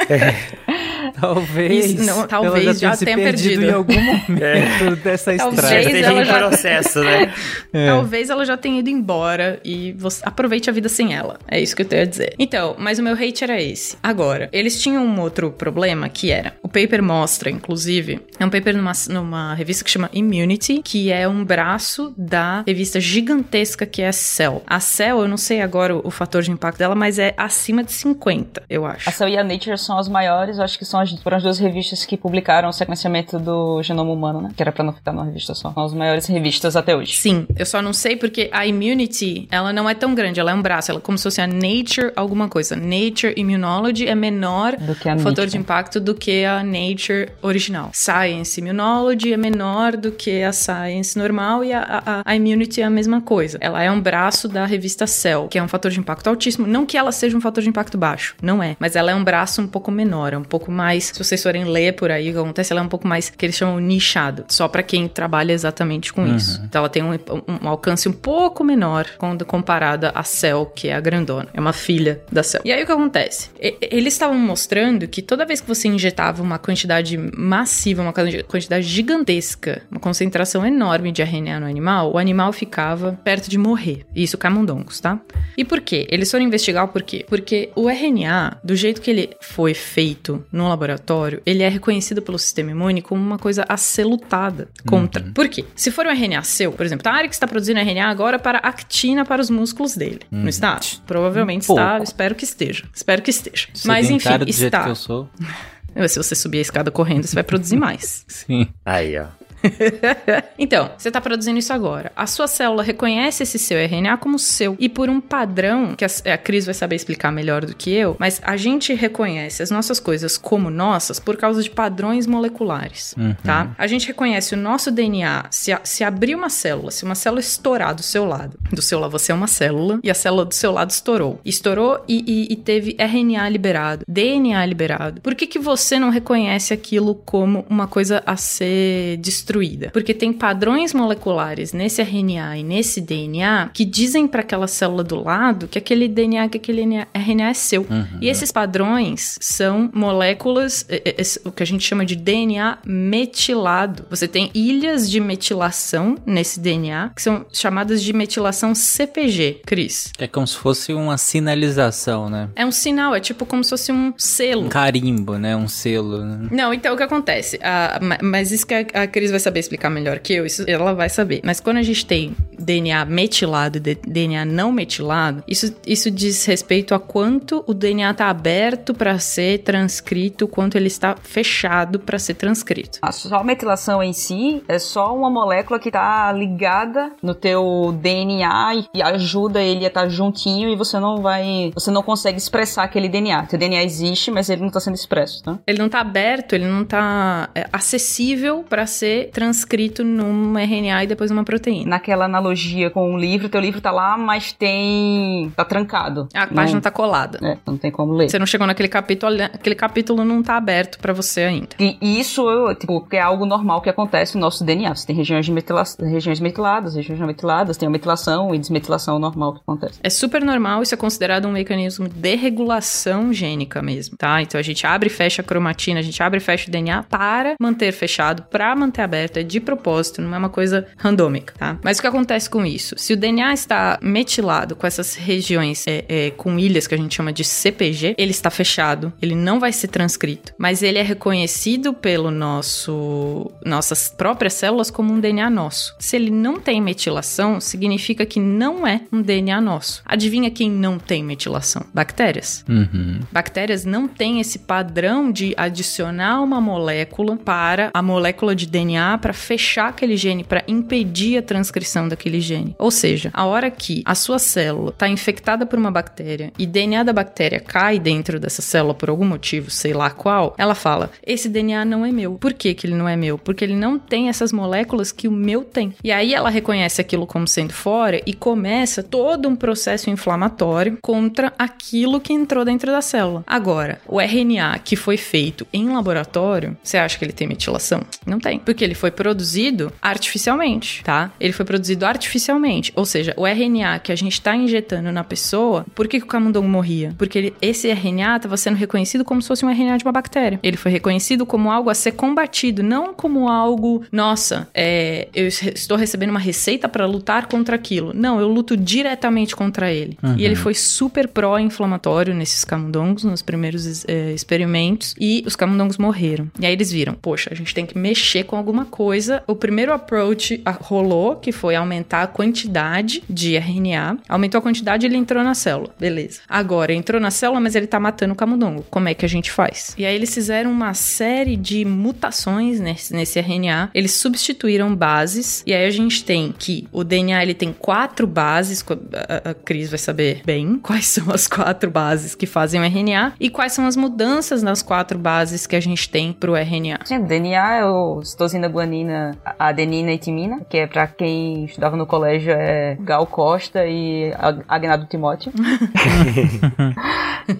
*laughs* *laughs* Talvez. Isso, não, ela talvez já, se tenha perdido, perdido. em algum momento *laughs* dessa Talvez estrada. Esteja ela em já- processo, né? *laughs* É. Talvez ela já tenha ido embora e você aproveite a vida sem ela. É isso que eu tenho a dizer. Então, mas o meu hate era esse. Agora, eles tinham um outro problema que era. O paper mostra, inclusive, é um paper numa, numa revista que chama Immunity, que é um braço da revista gigantesca que é a Cell. A Cell, eu não sei agora o, o fator de impacto dela, mas é acima de 50, eu acho. A Cell e a Nature são as maiores, eu acho que são as, foram as duas revistas que publicaram o sequenciamento do genoma humano, né? Que era pra não ficar numa revista só. São as maiores revistas até hoje. Sim, eu só não sei porque a Immunity, ela não é tão grande, ela é um braço, ela é como se fosse a Nature alguma coisa. Nature Immunology é menor Do que a fator Nature. de impacto do que a Nature original. Science Immunology é menor do que a Science normal e a, a, a Immunity é a mesma coisa. Ela é um braço da revista Cell, que é um fator de impacto altíssimo. Não que ela seja um fator de impacto baixo, não é. Mas ela é um braço um pouco menor, é um pouco mais. Se vocês forem ler por aí o que acontece, ela é um pouco mais que eles chamam nichado, só pra quem trabalha exatamente com isso. Então ela tem um, um- um alcance um pouco menor quando comparada à Cell, que é a grandona. É uma filha da Cell. E aí o que acontece? E- eles estavam mostrando que toda vez que você injetava uma quantidade massiva, uma quantidade gigantesca, uma concentração enorme de RNA no animal, o animal ficava perto de morrer. Isso camundongos, tá? E por quê? Eles foram investigar o porquê. Porque o RNA, do jeito que ele foi feito no laboratório, ele é reconhecido pelo sistema imune como uma coisa a ser lutada contra. Por quê? Se for um RNA seu, por exemplo, a área que está produzindo RNA agora para actina para os músculos dele. Não está? Provavelmente Um está. Espero que esteja. Espero que esteja. Mas enfim, do jeito está. que eu sou. *laughs* Se você subir a escada correndo, você vai produzir mais. *laughs* Sim. Aí, ó. *laughs* Então, você está produzindo isso agora. A sua célula reconhece esse seu RNA como seu. E por um padrão, que a, a Cris vai saber explicar melhor do que eu, mas a gente reconhece as nossas coisas como nossas por causa de padrões moleculares, tá? A gente reconhece o nosso DNA. Se, a- se abrir uma célula, se uma célula estourar do seu lado, do seu lado você é uma célula, e a célula do seu lado estourou. Estourou e, e- e teve RNA liberado, DNA liberado. Por que, que você não reconhece aquilo como uma coisa a ser destruída? Porque tem padrões moleculares nesse RNA e nesse DNA que dizem para aquela célula do lado que aquele DNA, que aquele RNA é seu. E esses padrões são moléculas, é, é, é, o que a gente chama de DNA metilado. Você tem ilhas de metilação nesse DNA que são chamadas de metilação CPG, Cris. É como se fosse uma sinalização, né? É um sinal, é tipo como se fosse um selo. Um carimbo, né? Um selo. né? Não, então o que acontece? Ah, ma- mas isso que a, a Cris vai saber explicar melhor que eu, isso ela vai saber. Mas quando a gente tem DNA metilado e DNA não metilado, isso, isso diz respeito a quanto o DNA está aberto para ser transcrito, quanto ele está fechado para ser transcrito. A só a metilação em si é só uma molécula que tá ligada no teu DNA e- ajuda ele a estar juntinho e você não vai, você não consegue expressar aquele DNA. Teu DNA existe, mas ele não tá sendo expresso, tá? Ele não tá aberto, ele não tá é, acessível para ser transcrito num RNA e depois numa proteína. Naquela analogia com o livro, teu livro tá lá, mas tem tá trancado. A página não, tá colada. é, não tem como ler. Você não chegou naquele capítulo, aquele capítulo não tá aberto para você ainda. E isso, eu, tipo, é algo normal que acontece no nosso DNA. Você tem regiões, de metila regiões metiladas, regiões não metiladas, tem a metilação e desmetilação normal que acontece. É super normal, isso é considerado um mecanismo de regulação gênica mesmo, tá? Então a gente abre e fecha a cromatina, a gente abre e fecha o DNA para manter fechado, para manter aberto, é de propósito, não é uma coisa randômica, tá? Mas o que acontece com isso? Se o DNA está metilado com essas regiões é, é, com ilhas que a gente chama de CPG, ele está fechado, ele não vai ser transcrito, mas ele é reconhecido pelo nosso nossas próprias células como um DNA nosso. Se ele não tem metilação, significa que não é um DNA nosso. Adivinha quem não tem metilação? Bactérias. Uhum. Bactérias não têm esse padrão de adicionar uma molécula para a molécula de DNA para fechar aquele gene, para impedir a transcrição daquele gene. Ou seja, a hora que a sua célula está infectada por uma bactéria e DNA da bactéria cai dentro dessa célula por algum motivo, sei lá qual, ela fala: esse DNA não é meu. Por que, que ele não é meu? Porque ele não tem essas moléculas que o meu tem. E aí ela reconhece aquilo como sendo fora e começa todo um processo inflamatório contra aquilo que entrou dentro da célula. Agora, o RNA que foi feito em laboratório, você acha que ele tem metilação? Não tem. Porque ele foi produzido artificialmente, tá? Ele foi produzido artificialmente. Ou seja, o RNA que a gente está injetando na pessoa, por que, que o camundongo morria? Porque ele- esse RNA estava sendo reconhecido como se fosse um RNA de uma bactéria. Ele foi reconhecido como algo a ser combatido, não como algo, nossa, é, eu es- estou recebendo uma receita para lutar contra aquilo. Não, eu luto diretamente contra ele. E ele foi super pró-inflamatório nesses camundongos, nos primeiros é, experimentos, e os camundongos morreram. E aí eles viram, poxa, a gente tem que mexer com alguma coisa. O primeiro approach ah, rolou, que foi aumentar a quantidade de RNA. Aumentou a quantidade, ele entrou na célula. Beleza. Agora, entrou na célula, mas ele tá matando o camundongo. Como é que a gente faz? E aí eles fizeram uma série de mutações nesse, nesse RNA. Eles substituíram bases. E aí a gente tem que o DNA ele tem quatro bases. A, a Cris vai saber bem *laughs* quais são as quatro bases que fazem o RNA e quais são as mudanças nas quatro bases que a gente tem pro RNA. Sim, DNA é o citosina, guanina, adenina e timina, que é pra quem estudava no colégio é Gal Costa e Ag- Agnaldo Timóteo. *laughs*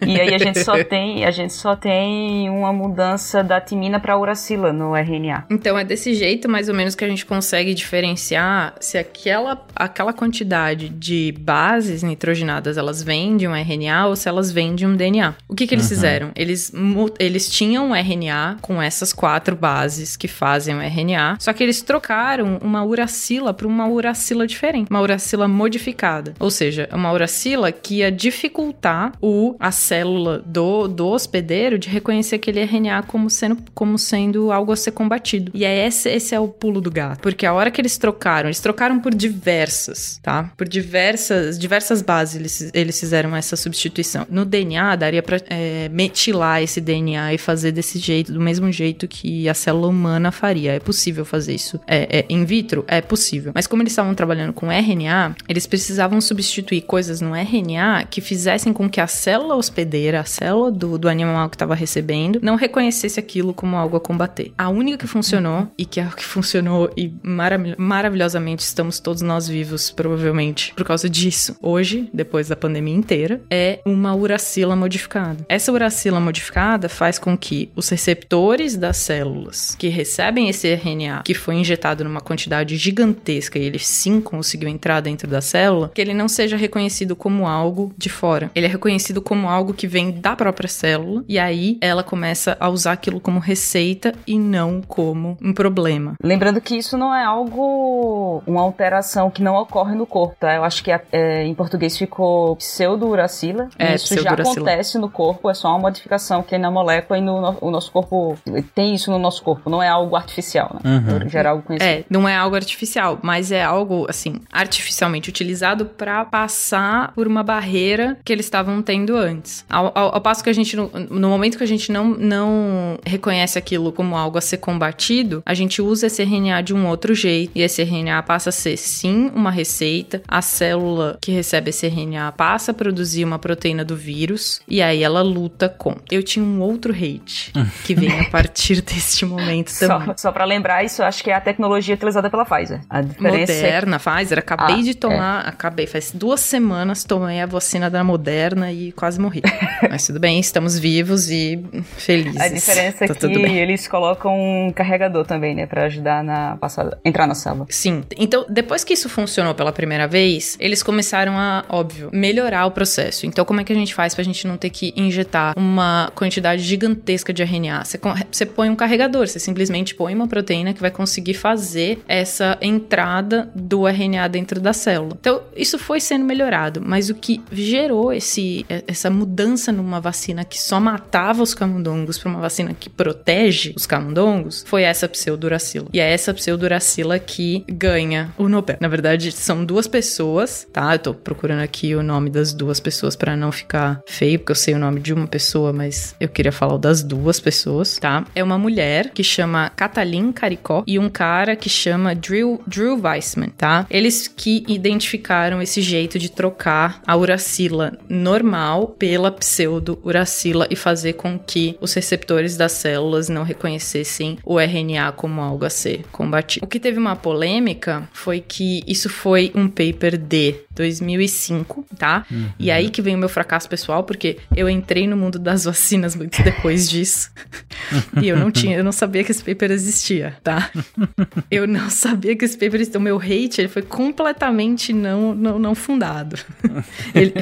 e aí a gente só tem, a gente só tem uma mudança da timina pra uracila no RNA. Então é desse jeito mais ou menos que a gente consegue diferenciar se aquela, aquela quantidade de bases nitrogenadas elas vêm de um RNA ou se elas vêm de um DNA. O que, que eles fizeram? Eles, eles tinham um RNA com essas quatro bases que fazem o RNA, só que eles trocaram uma uracila para uma uracila diferente, uma uracila modificada. Ou seja, uma uracila que ia dificultar o, a célula do, do hospedeiro de reconhecer aquele RNA como sendo, como sendo algo a ser combatido. E é esse, esse é o pulo do gato. Porque a hora que eles trocaram, eles trocaram por diversas, tá? Por diversas, diversas bases eles, eles fizeram essa substituição. No DNA, daria pra é, metilar esse DNA e fazer desse jeito, do mesmo jeito que a célula humana faria. É fazer isso. É, é, in vitro? É possível. Mas como eles estavam trabalhando com RNA, eles precisavam substituir coisas no RNA que fizessem com que a célula hospedeira, a célula do, do animal que estava recebendo, não reconhecesse aquilo como algo a combater. A única que funcionou, e que é o que funcionou e marav- maravilhosamente estamos todos nós vivos, provavelmente, por causa disso, hoje, depois da pandemia inteira, é uma uracila modificada. Essa uracila modificada faz com que os receptores das células que recebem esse RNA, que foi injetado numa quantidade gigantesca e ele sim conseguiu entrar dentro da célula, que ele não seja reconhecido como algo de fora. Ele é reconhecido como algo que vem da própria célula e aí ela começa a usar aquilo como receita e não como um problema. Lembrando que isso não é algo, uma alteração que não ocorre no corpo, tá? Eu acho que é, em português ficou pseudo-uracila. É, isso já acontece no corpo, é só uma modificação que tem na molécula e no, no- o nosso corpo tem isso no nosso corpo, não é algo artificial, Uhum. Já era algo conhecido. É, não é algo artificial, mas é algo, assim, artificialmente utilizado pra passar por uma barreira que eles estavam tendo antes. Ao, ao- ao passo que a gente, no, no momento que a gente não, não reconhece aquilo como algo a ser combatido, a gente usa esse RNA de um outro jeito. E esse RNA passa a ser, sim, uma receita. A célula que recebe esse RNA passa a produzir uma proteína do vírus. E aí ela luta contra. Eu tinha um outro hate que vem a *laughs* partir deste momento também. Só, só pra lembrar, isso eu acho que é a tecnologia utilizada pela Pfizer. A diferença é Moderna, Pfizer, acabei Ah, de tomar, acabei, faz duas semanas tomei a vacina da Moderna e quase morri. *laughs* Mas tudo bem, estamos vivos e felizes. A diferença é tá que eles colocam um carregador também, né? Pra ajudar na passada, entrar na célula. Sim. Então, depois que isso funcionou pela primeira vez, eles começaram a, óbvio, melhorar o processo. Então, como é que a gente faz pra gente não ter que injetar uma quantidade gigantesca de RNA? Você, põe um carregador, você simplesmente põe uma proteína que vai conseguir fazer essa entrada do RNA dentro da célula. Então, isso foi sendo melhorado, mas o que gerou esse, essa mudança numa vacina que só matava os camundongos para uma vacina que protege os camundongos foi essa pseuduracila. E é essa pseuduracila que ganha o Nobel. Na verdade, são duas pessoas, tá? Eu tô procurando aqui o nome das duas pessoas para não ficar feio, porque eu sei o nome de uma pessoa, mas eu queria falar das duas pessoas, tá? É uma mulher que chama Katalin Caricó e um cara que chama Drew, Drew Weissman, tá? Eles que identificaram esse jeito de trocar a uracila normal pela pseudo-uracila e fazer com que os receptores das células não reconhecessem o RNA como algo a ser combatido. O que teve uma polêmica foi que isso foi um paper de 2005, tá? E aí que vem o meu fracasso pessoal, porque eu entrei no mundo das vacinas muito depois disso. *laughs* e eu não tinha, eu não sabia que esse paper existia, tá? *laughs* Eu não sabia que esse paper existia. O meu hate ele foi completamente não, não, não fundado. *laughs* ele,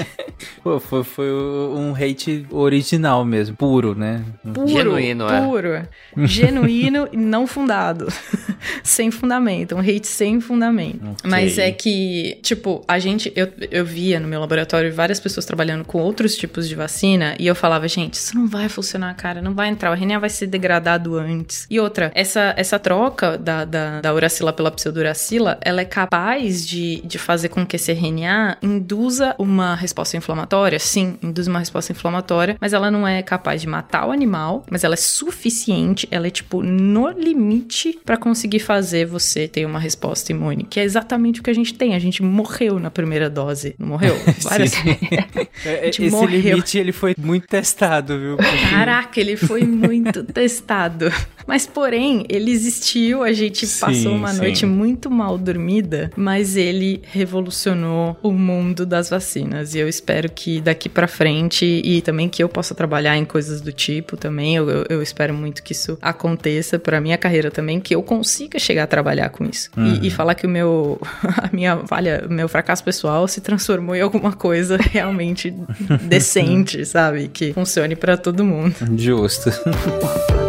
Pô, foi, foi um hate original mesmo, puro, né? puro, Genuíno, é. puro, genuíno e não fundado. *laughs* sem fundamento, um hate sem fundamento. Ok. Mas é que, tipo, a gente, eu, eu via no meu laboratório várias pessoas trabalhando com outros tipos de vacina e eu falava, gente, isso não vai funcionar, cara, não vai entrar, o RNA vai ser degradado antes. E outra, essa, essa troca da, da, da uracila pela pseuduracila, ela é capaz de, de fazer com que esse RNA induza uma resposta inflamatória? Sim, induz uma resposta inflamatória, mas ela não é capaz de matar o animal, mas ela é suficiente, ela é tipo no limite pra conseguir fazer você ter uma resposta imune, que é exatamente o que a gente tem. A gente morreu na primeira dose, não morreu? *laughs* Várias. *laughs* É, Esse morreu. limite, ele foi muito testado, viu? Caraca, ele foi muito testado. Mas, porém, ele existiu, a gente Sim, passou uma sim. noite muito mal dormida, mas ele revolucionou o mundo das vacinas. E eu espero que daqui pra frente, e também que eu possa trabalhar em coisas do tipo também, eu, eu- eu espero muito que isso aconteça pra minha carreira também, que eu consiga chegar a trabalhar com isso. E- E, falar que o meu, *laughs* a minha falha, meu fracasso pessoal se transformou em alguma coisa *laughs* realmente decente, sabe? Que funcione pra todo mundo. Justo. *laughs*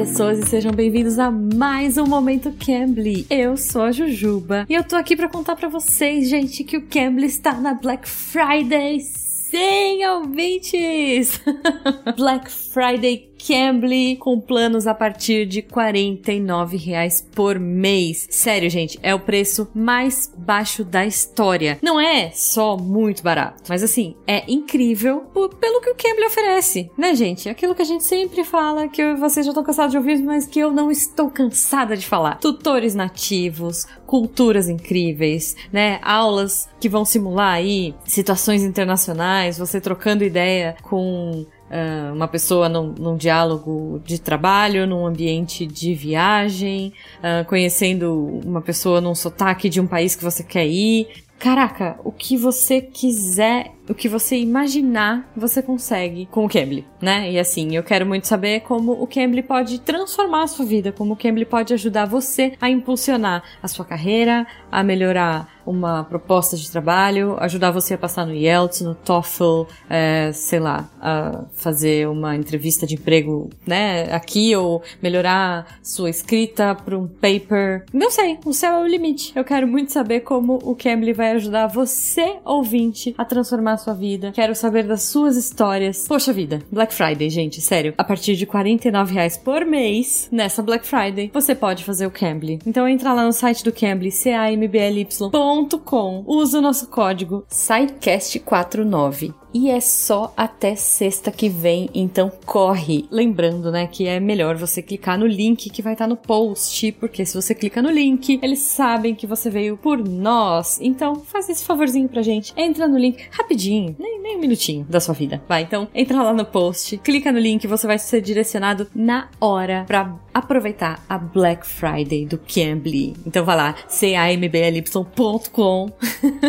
pessoas, e sejam bem-vindos a mais um Momento Cambly. Eu sou a Jujuba e eu tô aqui pra contar pra vocês, gente, que o Cambly está na Black Friday. Sim, ouvintes! *laughs* Black Friday Cambly com planos a partir de 49 reais por mês. Sério, gente, é o preço mais baixo da história. Não é só muito barato, mas assim, é incrível pelo que o Cambly oferece, né, gente? Aquilo que a gente sempre fala, que vocês já estão cansados de ouvir, mas que eu não estou cansada de falar. Tutores nativos, culturas incríveis, né? Aulas que vão simular aí situações internacionais, você trocando ideia com ah, uma pessoa num, num diálogo de trabalho, num ambiente de viagem, ah, conhecendo uma pessoa num sotaque de um país que você quer ir. Caraca, o que você quiser, o que você imaginar, você consegue com o Cambly, né? E assim, eu quero muito saber como o Cambly pode transformar a sua vida, como o Cambly pode ajudar você a impulsionar a sua carreira, a melhorar uma proposta de trabalho, ajudar você a passar no IELTS, no TOEFL, é, sei lá, a fazer uma entrevista de emprego, né, aqui ou melhorar sua escrita para um paper. Não sei, o céu é o limite. Eu quero muito saber como o Cambly vai ajudar você, ouvinte, a transformar sua vida. Quero saber das suas histórias. Poxa vida, Black Friday, gente, sério. A partir de 49 reais por mês, nessa Black Friday, você pode fazer o Cambly. Então entra lá no site do Cambly, camly.com. Usa o nosso código SciCast49. E é só até sexta que vem, então corre. Lembrando, né, que é melhor você clicar no link que vai estar no post, porque se você clica no link, eles sabem que você veio por nós. Então, faz esse favorzinho pra gente. Entra no link rapidinho, nem, nem um minutinho da sua vida. Vai, então, entra lá no post, clica no link, você vai ser direcionado na hora pra aproveitar a Black Friday do Cambly. Então vai lá, camly.com,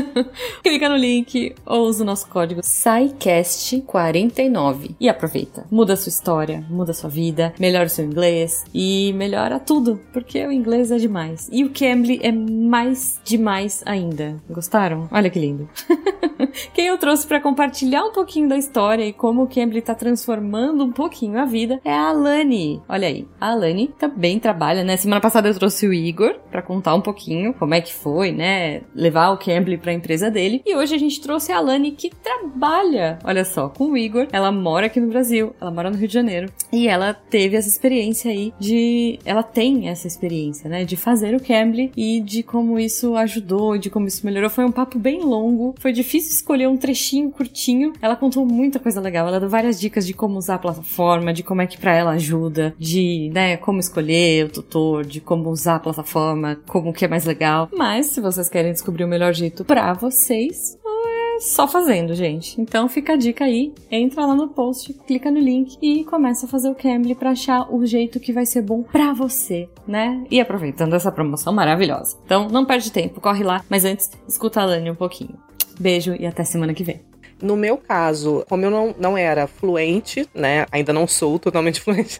*laughs* clica no link ou usa o nosso código SciCast49 e aproveita. Muda sua história, muda sua vida, melhora o seu inglês e melhora tudo, porque o inglês é demais. E o Cambly é mais demais ainda. Gostaram? Olha que lindo. *laughs* Quem eu trouxe para compartilhar um pouquinho da história e como o Cambly tá transformando um pouquinho a vida é a Alane. Olha aí, a Alane também trabalha, né? Semana passada eu trouxe o Igor para contar um pouquinho como é que foi, né? Levar o Cambly para a empresa dele. E hoje a gente trouxe a Alane que trabalha, olha só, com o Igor. Ela mora aqui no Brasil, ela mora no Rio de Janeiro. E ela teve essa experiência aí de. Ela tem essa experiência, né? De fazer o Cambly e de como isso ajudou, de como isso melhorou. Foi um papo bem longo, foi difícil escolher um trechinho curtinho. Ela contou muita coisa legal, ela deu várias dicas de como usar a plataforma, de como é que pra ela ajuda, de, né, como escolher o tutor, de como usar a plataforma, como que é mais legal. Mas se vocês querem descobrir o melhor jeito pra vocês, só fazendo, gente. Então fica a dica aí, entra lá no post, clica no link e começa a fazer o Cambly pra achar o jeito que vai ser bom pra você, né? E aproveitando essa promoção maravilhosa. Então não perde tempo, corre lá, mas antes escuta a Lani um pouquinho. Beijo e até semana que vem. No meu caso, como eu não, não era fluente, né? Ainda não sou totalmente *laughs* fluente,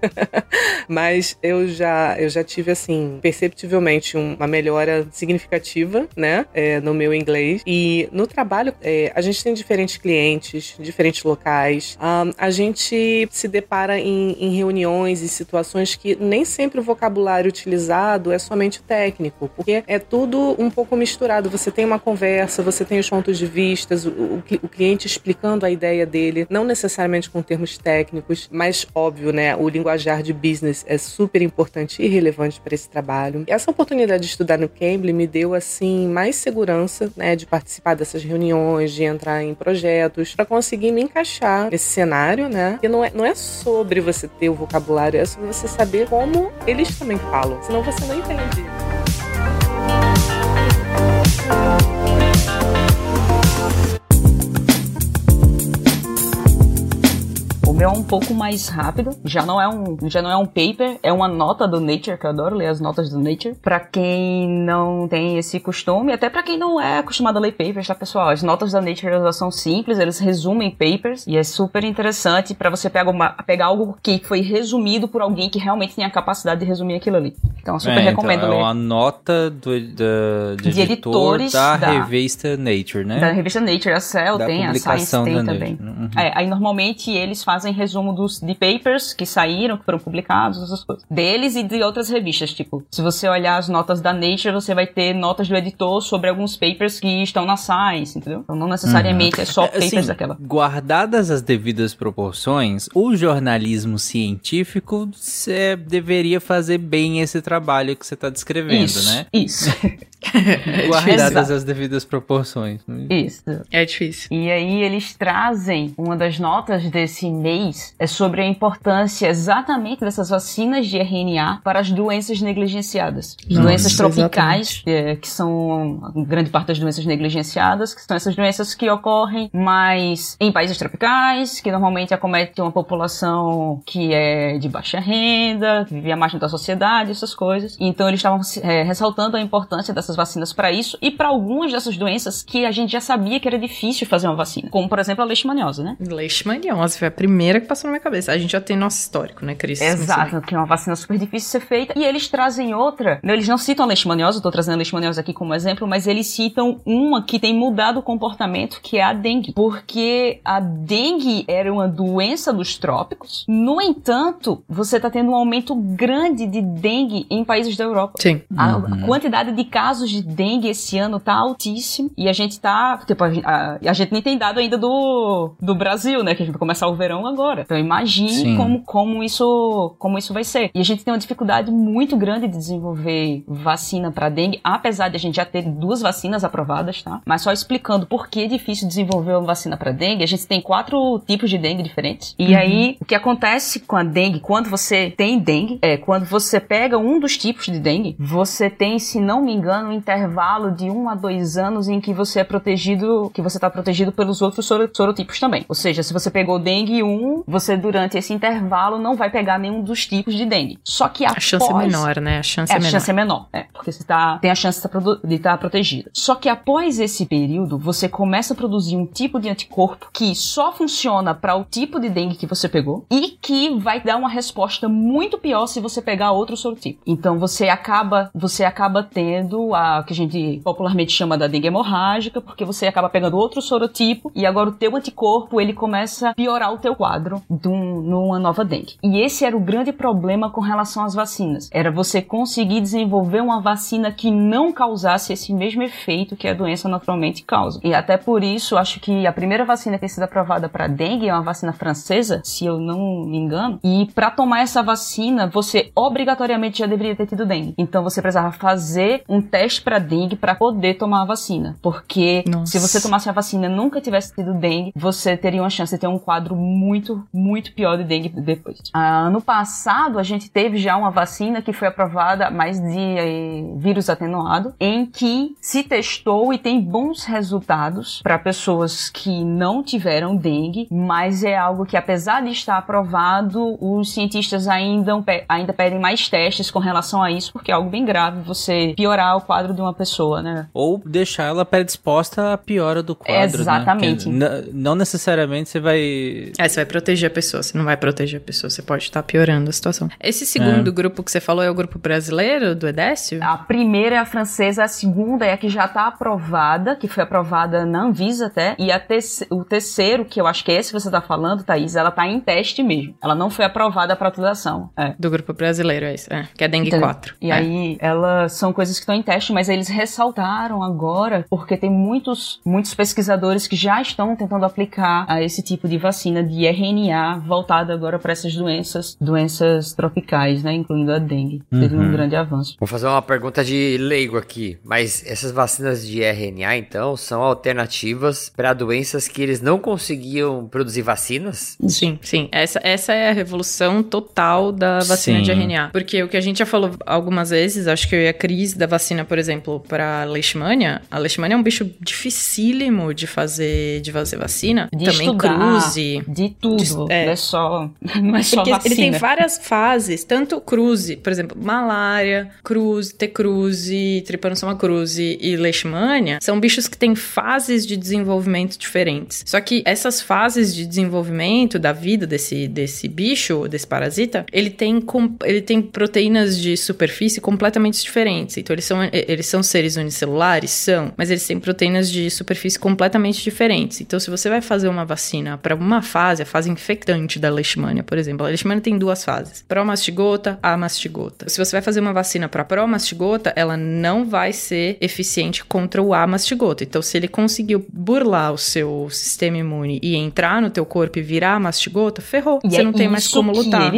mas eu já, eu já tive, assim, perceptivelmente uma melhora significativa, né? É, no meu inglês. E no trabalho, é, a gente tem diferentes clientes, diferentes locais. Um, a gente se depara em, em reuniões e situações que nem sempre o vocabulário utilizado é somente técnico, porque é tudo um pouco misturado. Você tem uma conversa, você tem os pontos de vista, o, o cliente explicando a ideia dele, não necessariamente com termos técnicos, mas óbvio, né? O linguajar de business é super importante e relevante para esse trabalho. E essa oportunidade de estudar no Cambly me deu assim mais segurança, né, de participar dessas reuniões, de entrar em projetos, para conseguir me encaixar nesse cenário, né? Que não é, não é sobre você ter o vocabulário, é sobre você saber como eles também falam, senão você não entende. Meu é um pouco mais rápido, já não é um, já não é um paper, é uma nota do Nature, que eu adoro ler as notas do Nature. Pra quem não tem esse costume, até pra quem não é acostumado a ler papers, tá pessoal? As notas da Nature elas são simples, eles resumem papers e é super interessante para você pegar, uma, pegar algo que foi resumido por alguém que realmente tem a capacidade de resumir aquilo ali. Então eu super É, recomendo então, ler. É uma nota do, da, de, De editor editores da, da- revista Nature, né? Da revista Nature, a Cell Da tem, a Science tem também. Uhum. É, aí normalmente eles fazem resumo dos, de papers que saíram, que foram publicados, essas coisas. Deles e de outras revistas, tipo, se você olhar as notas da Nature, você vai ter notas do editor sobre alguns papers que estão na Science, entendeu? Então não necessariamente é só É, assim, papers daquela. Guardadas as devidas proporções, o jornalismo científico deveria fazer bem esse trabalho que você está descrevendo, Isso, né? isso, *laughs* *laughs* Guardadas as devidas proporções. isso. É difícil. E aí eles trazem uma das notas desse mês é sobre a importância exatamente dessas vacinas de RNA para as doenças negligenciadas. Nossa, doenças tropicais, é, que são grande parte das doenças negligenciadas, que são essas doenças que ocorrem mais em países tropicais, que normalmente acometem uma população que é de baixa renda, que vive à margem da sociedade, essas coisas. Então eles estavam é, ressaltando a importância dessas vacinas para isso e para algumas dessas doenças que a gente já sabia que era difícil fazer uma vacina, como por exemplo a leishmaniose, né? Leishmaniose foi a primeira que passou na minha cabeça. A gente já tem nosso histórico, né, Cris? Exato, que é uma vacina super difícil de ser feita. E eles trazem outra. né, Eles não citam a leishmaniose, eu tô trazendo a leishmaniose aqui como exemplo, mas eles citam uma que tem mudado o comportamento, que é a dengue. Porque a dengue era uma doença dos trópicos. No entanto, você tá tendo um aumento grande de dengue em países da Europa. Sim. A, a quantidade de casos de dengue esse ano tá altíssimo. E a gente tá. Tipo, a, gente- a- gente nem tem dado ainda do, do Brasil, né? Que a gente vai começar o verão agora. Então imagine Sim. como, como, isso, como isso vai ser. E a gente tem uma dificuldade muito grande de desenvolver vacina pra dengue, apesar de a gente já ter duas vacinas aprovadas, tá? Mas só explicando por que é difícil desenvolver uma vacina pra dengue, a gente tem quatro tipos de dengue diferentes. E aí, o que acontece com a dengue, quando você tem dengue, é quando você pega um dos tipos de dengue, você tem, se não me engano, um intervalo de um a dois anos em que você é protegido, que você tá protegido pelos outros soro- sorotipos também. Ou seja, se você pegou dengue 1, você durante esse intervalo não vai pegar nenhum dos tipos de dengue. Só que A chance é após- menor, né? A chance é, é, a menor. chance é menor, é, porque você tá, tem a chance de estar de estar protegida. Só que após esse período, você começa a produzir um tipo de anticorpo que só funciona para o tipo de dengue que você pegou e que vai dar uma resposta muito pior se você pegar outro sorotipo. Então você acaba, você acaba tendo a que a gente popularmente chama da dengue hemorrágica, porque você acaba pegando outro sorotipo e agora o teu anticorpo ele começa a piorar o teu quadro de um- numa nova dengue. E esse era o grande problema com relação às vacinas. Era você conseguir desenvolver uma vacina que não causasse esse mesmo efeito que a doença naturalmente causa. E até por isso, acho que a primeira vacina que tem sido aprovada para dengue é uma vacina francesa, se eu não me engano. E para tomar essa vacina, você obrigatoriamente já deveria ter tido dengue. Então você precisava fazer um teste para dengue para poder tomar a vacina, porque Nossa. se você tomasse a vacina e nunca tivesse tido dengue, você teria uma chance de ter um quadro muito, muito pior de dengue depois. Ah, ano passado, a gente teve já uma vacina que foi aprovada, mais de eh, vírus atenuado, em que se testou e tem bons resultados para pessoas que não tiveram dengue, mas é algo que, apesar de estar aprovado, os cientistas ainda, ainda pedem mais testes com relação a isso, porque é algo bem grave você piorar o quadro de uma pessoa, né? Ou deixar ela predisposta à piora do quadro. né? Exatamente. Porque n- não necessariamente você vai. É, você vai proteger a pessoa, você não vai proteger a pessoa, você pode estar piorando a situação. Esse segundo grupo que você falou é o grupo brasileiro do Edécio? A primeira é a francesa, a segunda é a que já tá aprovada, que foi aprovada na Anvisa até, e a terce- o terceiro, que eu acho que é esse que você tá falando, Thaís, ela tá em teste mesmo. Ela não foi aprovada para utilização. É. Do grupo brasileiro, é isso, é, que é dengue Entendeu? 4. E é. aí, elas são coisas que estão em teste, mas eles ressaltaram agora, porque tem muitos, muitos pesquisadores que já estão tentando aplicar a esse tipo de vacina de RNA voltada agora para essas doenças, doenças tropicais, né, incluindo a dengue. Teve um grande avanço. Vou fazer uma pergunta de leigo aqui, mas essas vacinas de RNA, então, são alternativas para doenças que eles não conseguiam produzir vacinas? Sim, sim. Essa, essa é a revolução total da vacina Sim. de RNA. Porque o que a gente já falou algumas vezes, acho que eu e a Cris, da vacina, por exemplo, para leishmania, a leishmania é um bicho dificílimo de fazer, de fazer vacina. De Também estudar, cruze. De tudo. De- é. Não é só, *laughs* não é só vacina. ele tem várias fases, tanto cruze, por exemplo, malária, cruze, T-cruze, trypanosoma cruzi e leishmania, são bichos que têm fases de desenvolvimento diferentes. Só que essas fases de desenvolvimento da vida desse, desse bicho, desse parasita, ele tem, ele tem proteínas de superfície completamente diferentes. Então eles são, eles são seres unicelulares? São, mas eles têm proteínas de superfície completamente diferentes. Então se você vai fazer uma vacina para uma fase, a fase infectante da leishmania, por exemplo, a leishmania tem duas fases: pró-mastigota, amastigota. Se você vai fazer uma vacina para pró-mastigota, ela não vai ser eficiente contra o amastigota. Então se ele conseguiu burlar o seu sistema imune e entrar no teu corpo e virar mastigota, ferrou. E você é não tem mais como lutar.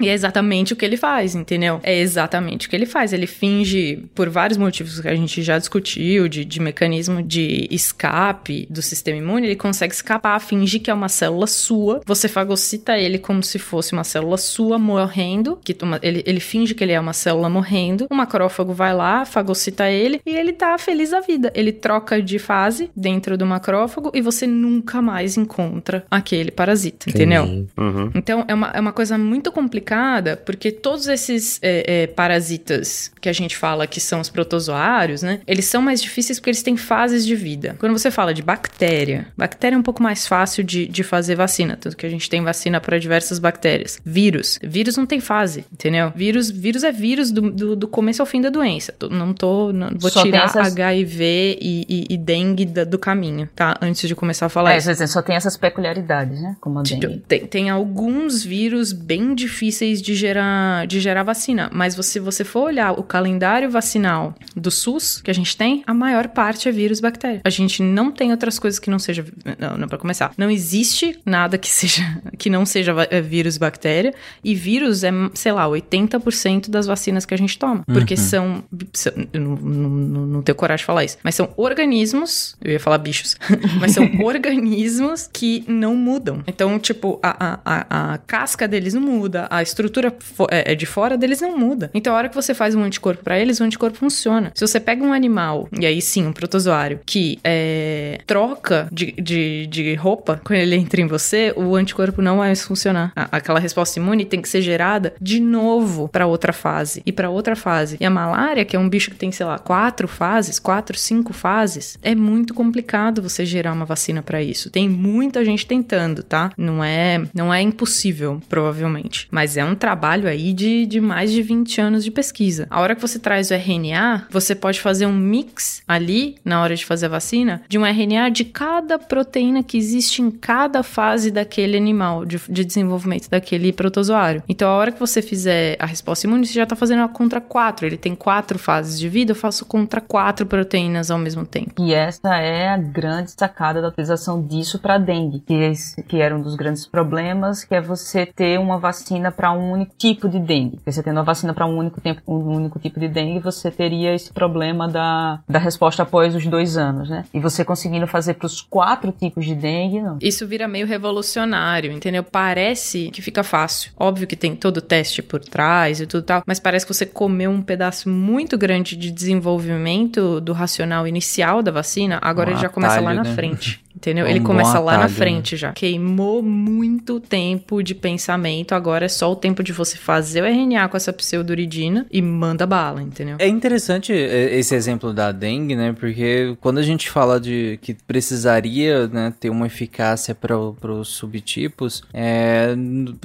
E é exatamente o que ele faz, entendeu? É exatamente o que ele faz. Ele finge, por vários motivos que a gente já discutiu, de, de mecanismo de escape do sistema imune, ele consegue escapar, fingir que é uma célula sua. Você fagocita ele como se fosse uma célula sua morrendo, que uma- ele, ele finge que ele é uma célula morrendo. O macrófago vai lá, fagocita ele e ele tá feliz da vida. Ele troca de fase dentro do macrófago e você nunca mais encontra aquele parasita, entendeu? Uhum. Então, é uma, é uma coisa muito complicada, porque todos esses é, é, parasitas que a gente fala que são os protozoários, né? Eles são mais difíceis porque eles têm fases de vida. Quando você fala de bactéria, bactéria é um pouco mais fácil de, de fazer vacina, tanto que a gente tem vacina para diversas bactérias. Vírus. Vírus não tem fase, entendeu? Vírus, vírus é vírus do, do, do começo ao fim da doença. Não tô. Não, vou Só tirar essas- HIV e, e, e dengue da- do caminho, tá? Antes de começar a falar É, isso. dizer, só tem essas peculiaridades, né? Como a Tipo, dengue. tem, tem alguns vírus bem difíceis de gerar, de gerar vacina, mas se você for olhar o calendário vacinal do SUS que a gente tem, a maior parte é vírus bactéria. A gente não tem outras coisas que não seja, não, não para começar. Não existe nada que *laughs* seja que não seja é, vírus bactéria e vírus é, sei lá, 80% das vacinas que a gente toma, porque são, são eu não, não, não, tenho coragem de falar isso, mas são organismos, eu ia falar bichos, *laughs* mas são *laughs* organismos que não mudam. Então, tipo, a, a, a, a casca deles não muda, a estrutura é, é de fora deles não muda. Então, a hora que você faz um anticorpo pra eles, o anticorpo funciona. Se você pega um animal, e aí sim, um protozoário, que é, troca de, de, de roupa quando ele entra em você, o anticorpo não vai mais funcionar. Aquela resposta imune tem que ser gerada de novo pra outra fase e pra outra fase. E a malária, que é um bicho que tem, sei lá, quatro fases, quatro, cinco fases, é muito complicado você gerar uma vacina pra isso. Tem muita gente tentando, tá? Não é, não é impossível, provavelmente. Mas é um trabalho aí de, de mais de 20 anos de pesquisa. A hora que você traz o RNA, você pode fazer um mix ali, na hora de fazer a vacina, de um RNA de cada proteína que existe em cada fase daquele animal, de, de desenvolvimento daquele protozoário. Então, a hora que você fizer a resposta imune, você já tá fazendo ela contra quatro. Ele tem quatro fases de vida, eu faço contra quatro proteínas ao mesmo tempo. E essa é a grande sacada da utilização disso para dengue, que, esse- que era um dos grandes problemas, que é você ter uma vacina para um único tipo de dengue. Porque você tendo uma vacina para um único tempo, um único tipo de dengue, você teria esse problema da, da resposta após os dois anos, né? E você conseguindo fazer para os quatro tipos de dengue, não. Isso vira meio revolucionário, entendeu? Parece que fica fácil. Óbvio que tem todo o teste por trás e tudo tal, mas parece que você comeu um pedaço muito grande de desenvolvimento do racional inicial da vacina, agora Um ele já começa lá na né? frente. *laughs* Entendeu? É Ele um começa lá na atalho, frente já. Queimou muito tempo de pensamento, agora é só o tempo de você fazer o RNA com essa pseudoridina e manda bala, entendeu? É interessante é, esse exemplo da dengue, né? Porque quando a gente fala de que precisaria né, ter uma eficácia para os subtipos, é,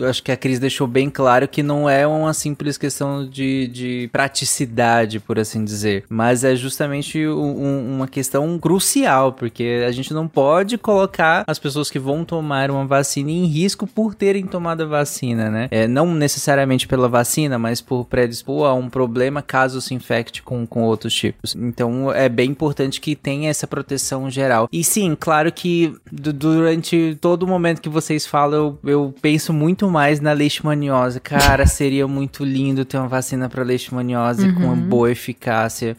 acho que a Cris deixou bem claro que não é uma simples questão de, de praticidade, por assim dizer, mas é justamente um- uma questão crucial, porque a gente não pode colocar as pessoas que vão tomar uma vacina em risco por terem tomado a vacina, né? É, não necessariamente pela vacina, mas por predispor a um problema caso se infecte com, com outros tipos. Então é bem importante que tenha essa proteção geral. E sim, claro que du- durante todo o momento que vocês falam, eu, eu penso muito mais na leishmaniose. Cara, *laughs* seria muito lindo ter uma vacina para leishmaniose com uma boa eficácia.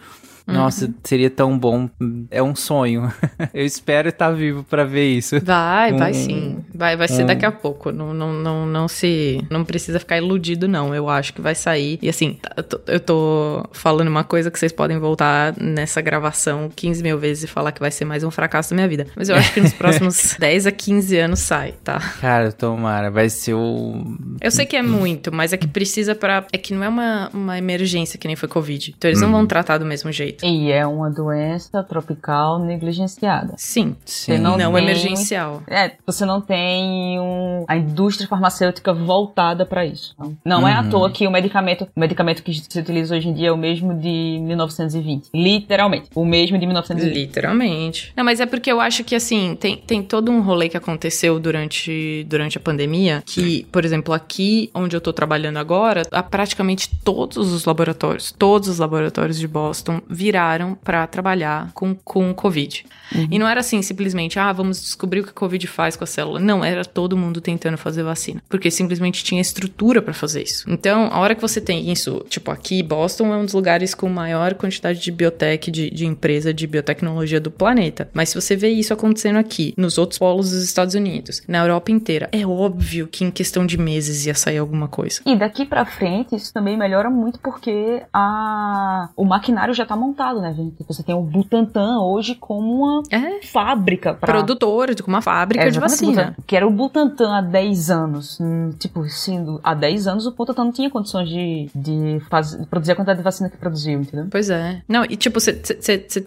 Nossa, seria tão bom. É um sonho. *laughs* eu espero estar vivo para ver isso. Vai, vai Um- sim. Vai, vai ser um- daqui a pouco. Não, não, não, não se. Não precisa ficar iludido, não. Eu acho que vai sair. E assim, tá- eu tô, falando uma coisa que vocês podem voltar nessa gravação 15 mil vezes e falar que vai ser mais um fracasso da minha vida. Mas eu acho que nos *laughs* próximos 10 a 15 anos sai, tá? Cara, tomara, vai ser o. Eu sei que é muito, mas é que precisa pra. É que não é uma, uma emergência que nem foi Covid. Então eles não vão tratar do mesmo jeito. E é uma doença tropical negligenciada. Sim. Você não, Não tem- emergencial. É, você não tem um, a indústria farmacêutica voltada pra isso. Não, não é à Uhum. toa que o medicamento, o medicamento que se utiliza hoje em dia é o mesmo de 1920. Literalmente. O mesmo de 1920. Literalmente. Não, mas é porque eu acho que, assim, tem, tem todo um rolê que aconteceu durante, durante a pandemia, que, por exemplo, aqui onde eu tô trabalhando agora, há praticamente todos os laboratórios, todos os laboratórios de Boston viraram pra trabalhar com, com Covid. E não era assim, simplesmente, ah, vamos descobrir o que a Covid faz com a célula. Não, era todo mundo tentando fazer vacina. Porque simplesmente tinha estrutura pra fazer isso. Então, a hora que você tem isso, tipo, aqui, Boston é um dos lugares com maior quantidade de biotech, de, de empresa de biotecnologia do planeta. Mas se você vê isso acontecendo aqui, nos outros polos dos Estados Unidos, na Europa inteira, é óbvio que em questão de meses ia sair alguma coisa. E daqui pra frente, isso também melhora muito porque a... o maquinário já tá montado, né? Você tem o Butantan hoje como uma É. fábrica pra... Produtor, com uma fábrica de exatamente, vacina. Butantan, Que era o Butantan há 10 anos. Hum, tipo, sendo há 10 anos o Butantan não tinha condições de, de, faz- de produzir a quantidade de vacina que produziu, entendeu? Pois é. Não, e tipo, você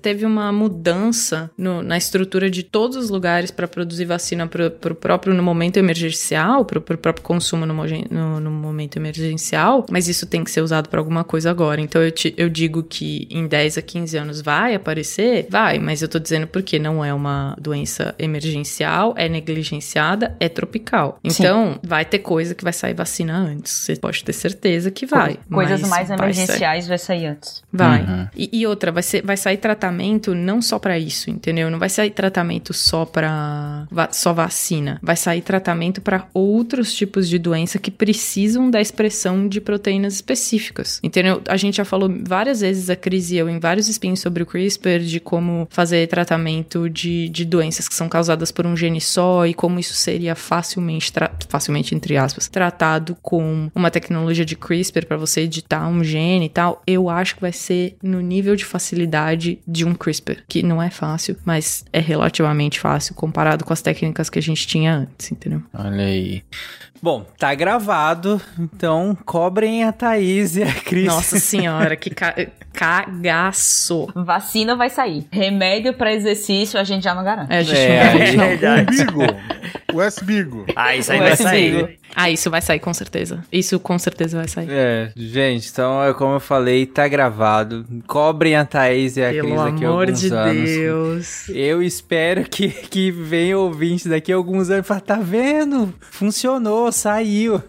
teve uma mudança no- na estrutura de todos os lugares para produzir vacina pro, pro próprio no momento emergencial, pro, pro próprio consumo no, no- no momento emergencial, mas isso tem que ser usado para alguma coisa agora. Então eu, te- eu digo que em 10 a 15 anos vai aparecer? Vai, mas eu tô dizendo porque não é uma doença emergencial, é negligenciada, é tropical. Sim. Então, vai ter coisa que vai sair vacina antes. Você pode ter certeza que vai. Coisas mas mais vai sair. emergenciais vai sair antes. Vai. Uhum. E, e outra, vai, ser, vai sair tratamento não só pra isso, entendeu? Não vai sair tratamento só pra va- só vacina. Vai sair tratamento pra outros tipos de doença que precisam da expressão de proteínas específicas, entendeu? A gente já falou várias vezes, a Cris e eu, em vários spins sobre o CRISPR, de como fazer tratamento de, de doenças que são causadas por um gene só e como isso seria facilmente, facilmente entre aspas, tratado com uma tecnologia de CRISPR pra você editar um gene e tal. Eu acho que vai ser no nível de facilidade de um CRISPR, que não é fácil, mas é relativamente fácil comparado com as técnicas que a gente tinha antes, entendeu? Olha aí. Bom, tá gravado, então cobrem a Thaís e a Cris. Nossa *laughs* senhora, que ca cagaço. Vacina vai sair. Remédio pra exercício a gente já não garante. É, a gente É, não- a aí- gente não- O umbigo. O S-bigo. Ah, isso aí O vai sair. Ah, isso vai sair com certeza. Isso com certeza vai sair. É, gente, então, é como eu falei, tá gravado. Cobrem a Thaís e a Pelo Cris daqui a amor alguns de anos. Deus. Eu espero que, que venha ouvinte daqui a alguns anos e fale, tá vendo? Funcionou, saiu.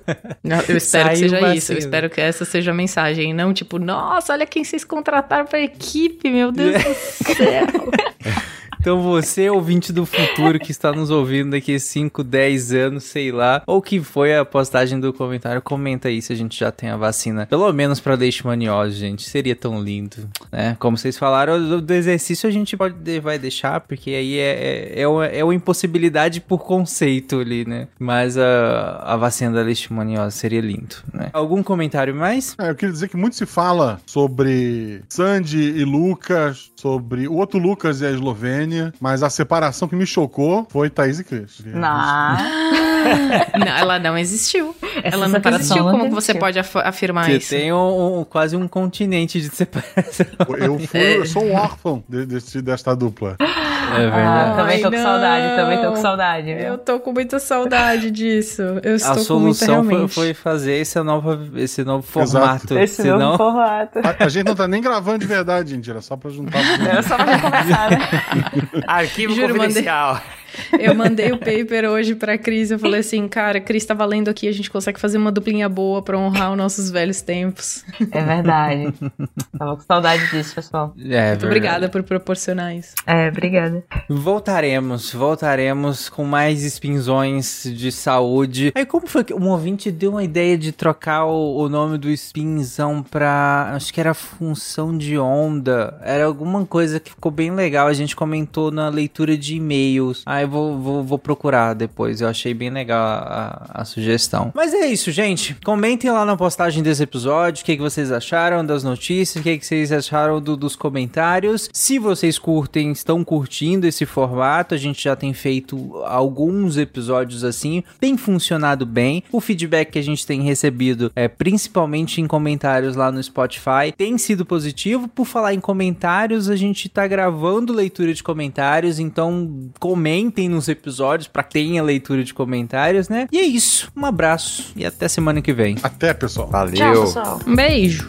Não, eu espero que Saiu seja vacina. isso. Eu espero que essa seja a mensagem. Não tipo, nossa, olha quem vocês contrataram pra equipe, meu Deus do *laughs* céu. Então você, ouvinte do futuro que está nos ouvindo daqui a 5, 10 anos, sei lá, ou que foi a postagem do comentário, comenta aí se a gente já tem a vacina, pelo menos pra leishmaniose, gente, seria tão lindo, né? Como vocês falaram, do, do exercício a gente pode, vai deixar, porque aí é, é, é, uma, é uma impossibilidade por conceito ali, né? Mas a, a vacina da leishmaniose seria lindo, né? Algum comentário mais? É, eu queria dizer que muito se fala sobre Sandy e Lucas, sobre o outro Lucas e a Eslovênia. Mas a separação que me chocou foi Thaís e Cris. Não. *laughs* Não, ela não existiu. Essa ela nunca existiu. não Como existiu. você pode af- afirmar Você isso? tem um, um- quase um continente de separação. Eu, fui, eu sou um *laughs* órfão de- desse- desta dupla. É Ah, também tô Ai, com saudade, também tô com saudade. viu? Eu tô com muita saudade disso. Eu estou A com muita solução foi, foi fazer esse novo, esse novo Exato. formato. Esse Senão, novo formato. A, a gente não tá nem gravando de verdade, gente. Era só pra juntar. *laughs* Era só pra conversar, né? *laughs* Arquivo Juro, mandei- confidencial. Eu mandei o paper hoje pra Cris. Eu falei assim, cara, Cris tá valendo aqui. A gente consegue fazer uma duplinha boa pra honrar os nossos velhos tempos. É verdade. Tava com saudade disso, pessoal. É, Muito verdade. obrigada por proporcionar isso. É, obrigada. Voltaremos, voltaremos com mais espinzões de saúde. Aí, como foi que um ouvinte deu uma ideia de trocar o, o nome do espinzão pra. Acho que era função de onda. Era alguma coisa que ficou bem legal. A gente comentou na leitura de e-mails. Aí vou, vou, vou procurar depois. Eu achei bem legal a, a- sugestão. Mas é isso, gente. Comentem lá na postagem desse episódio o que, que vocês acharam das notícias, o que, que vocês acharam do- dos comentários. Se vocês curtem, estão curtindo esse formato, a gente já tem feito alguns episódios assim, tem funcionado bem. O feedback que a gente tem recebido, é principalmente em comentários lá no Spotify, tem sido positivo. Por falar em comentários, a gente tá gravando leitura de comentários, então comentem nos episódios para que tenha leitura de comentários, né? E é isso. Um abraço e até semana que vem. Até, pessoal. Valeu. Tchau, pessoal. Um beijo.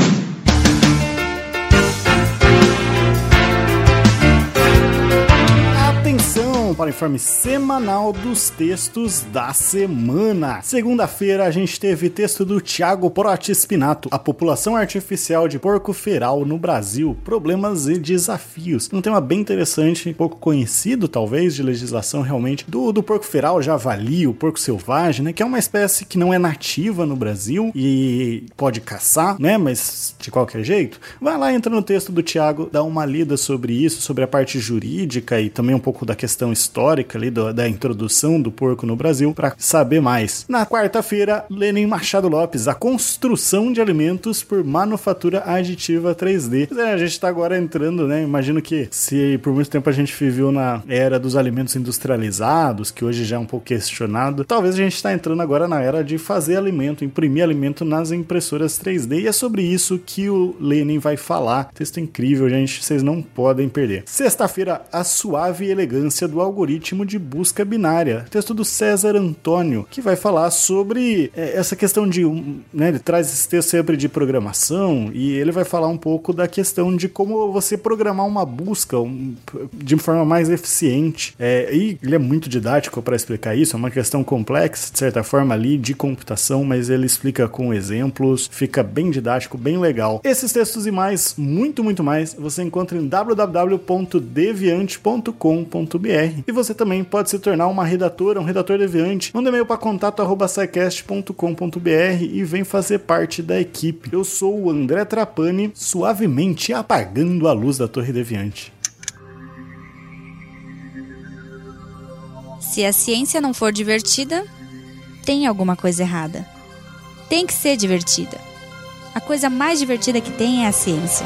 something Atenção para o informe semanal dos textos da semana. Segunda-feira a gente teve texto do Thiago Poroti Spinato, a população artificial de porco feral no Brasil, problemas e desafios. Um tema bem interessante, pouco conhecido talvez de legislação realmente do, do porco feral, javali, o porco selvagem, né, que é uma espécie que não é nativa no Brasil e pode caçar, né, mas de qualquer jeito. Vai lá, entra no texto do Thiago, dá uma lida sobre isso, sobre a parte jurídica e também um pouco da questão histórica ali do- da introdução do porco no Brasil para saber mais. Na quarta-feira, Lenin Machado Lopes, a construção de alimentos por manufatura aditiva 3D. Pois é, a gente tá agora entrando, né? Imagino que se por muito tempo a gente viveu na era dos alimentos industrializados, que hoje já é um pouco questionado, talvez a gente está entrando agora na era de fazer alimento, imprimir alimento nas impressoras 3D. E é sobre isso que o Lenin vai falar. Texto incrível, gente, vocês não podem perder. Sexta-feira, a suave elegância do algoritmo de busca binária. Texto do César Antônio, que vai falar sobre é, essa questão de. Né, ele traz esse texto sempre de programação e ele vai falar um pouco da questão de como você programar uma busca um, de forma mais eficiente. É, e ele é muito didático para explicar isso, é uma questão complexa, de certa forma, ali de computação, mas ele explica com exemplos, fica bem didático, bem legal. Esses textos e mais, muito, muito mais, você encontra em www.deviante.com.br e você também pode se tornar uma redatora, um redator deviante. Manda e-mail para contato@scicast.com.br e vem fazer parte da equipe. Eu sou o André Trapani, suavemente apagando a luz da Torre Deviante. Se a ciência não for divertida, tem alguma coisa errada. Tem que ser divertida. A coisa mais divertida que tem é a ciência.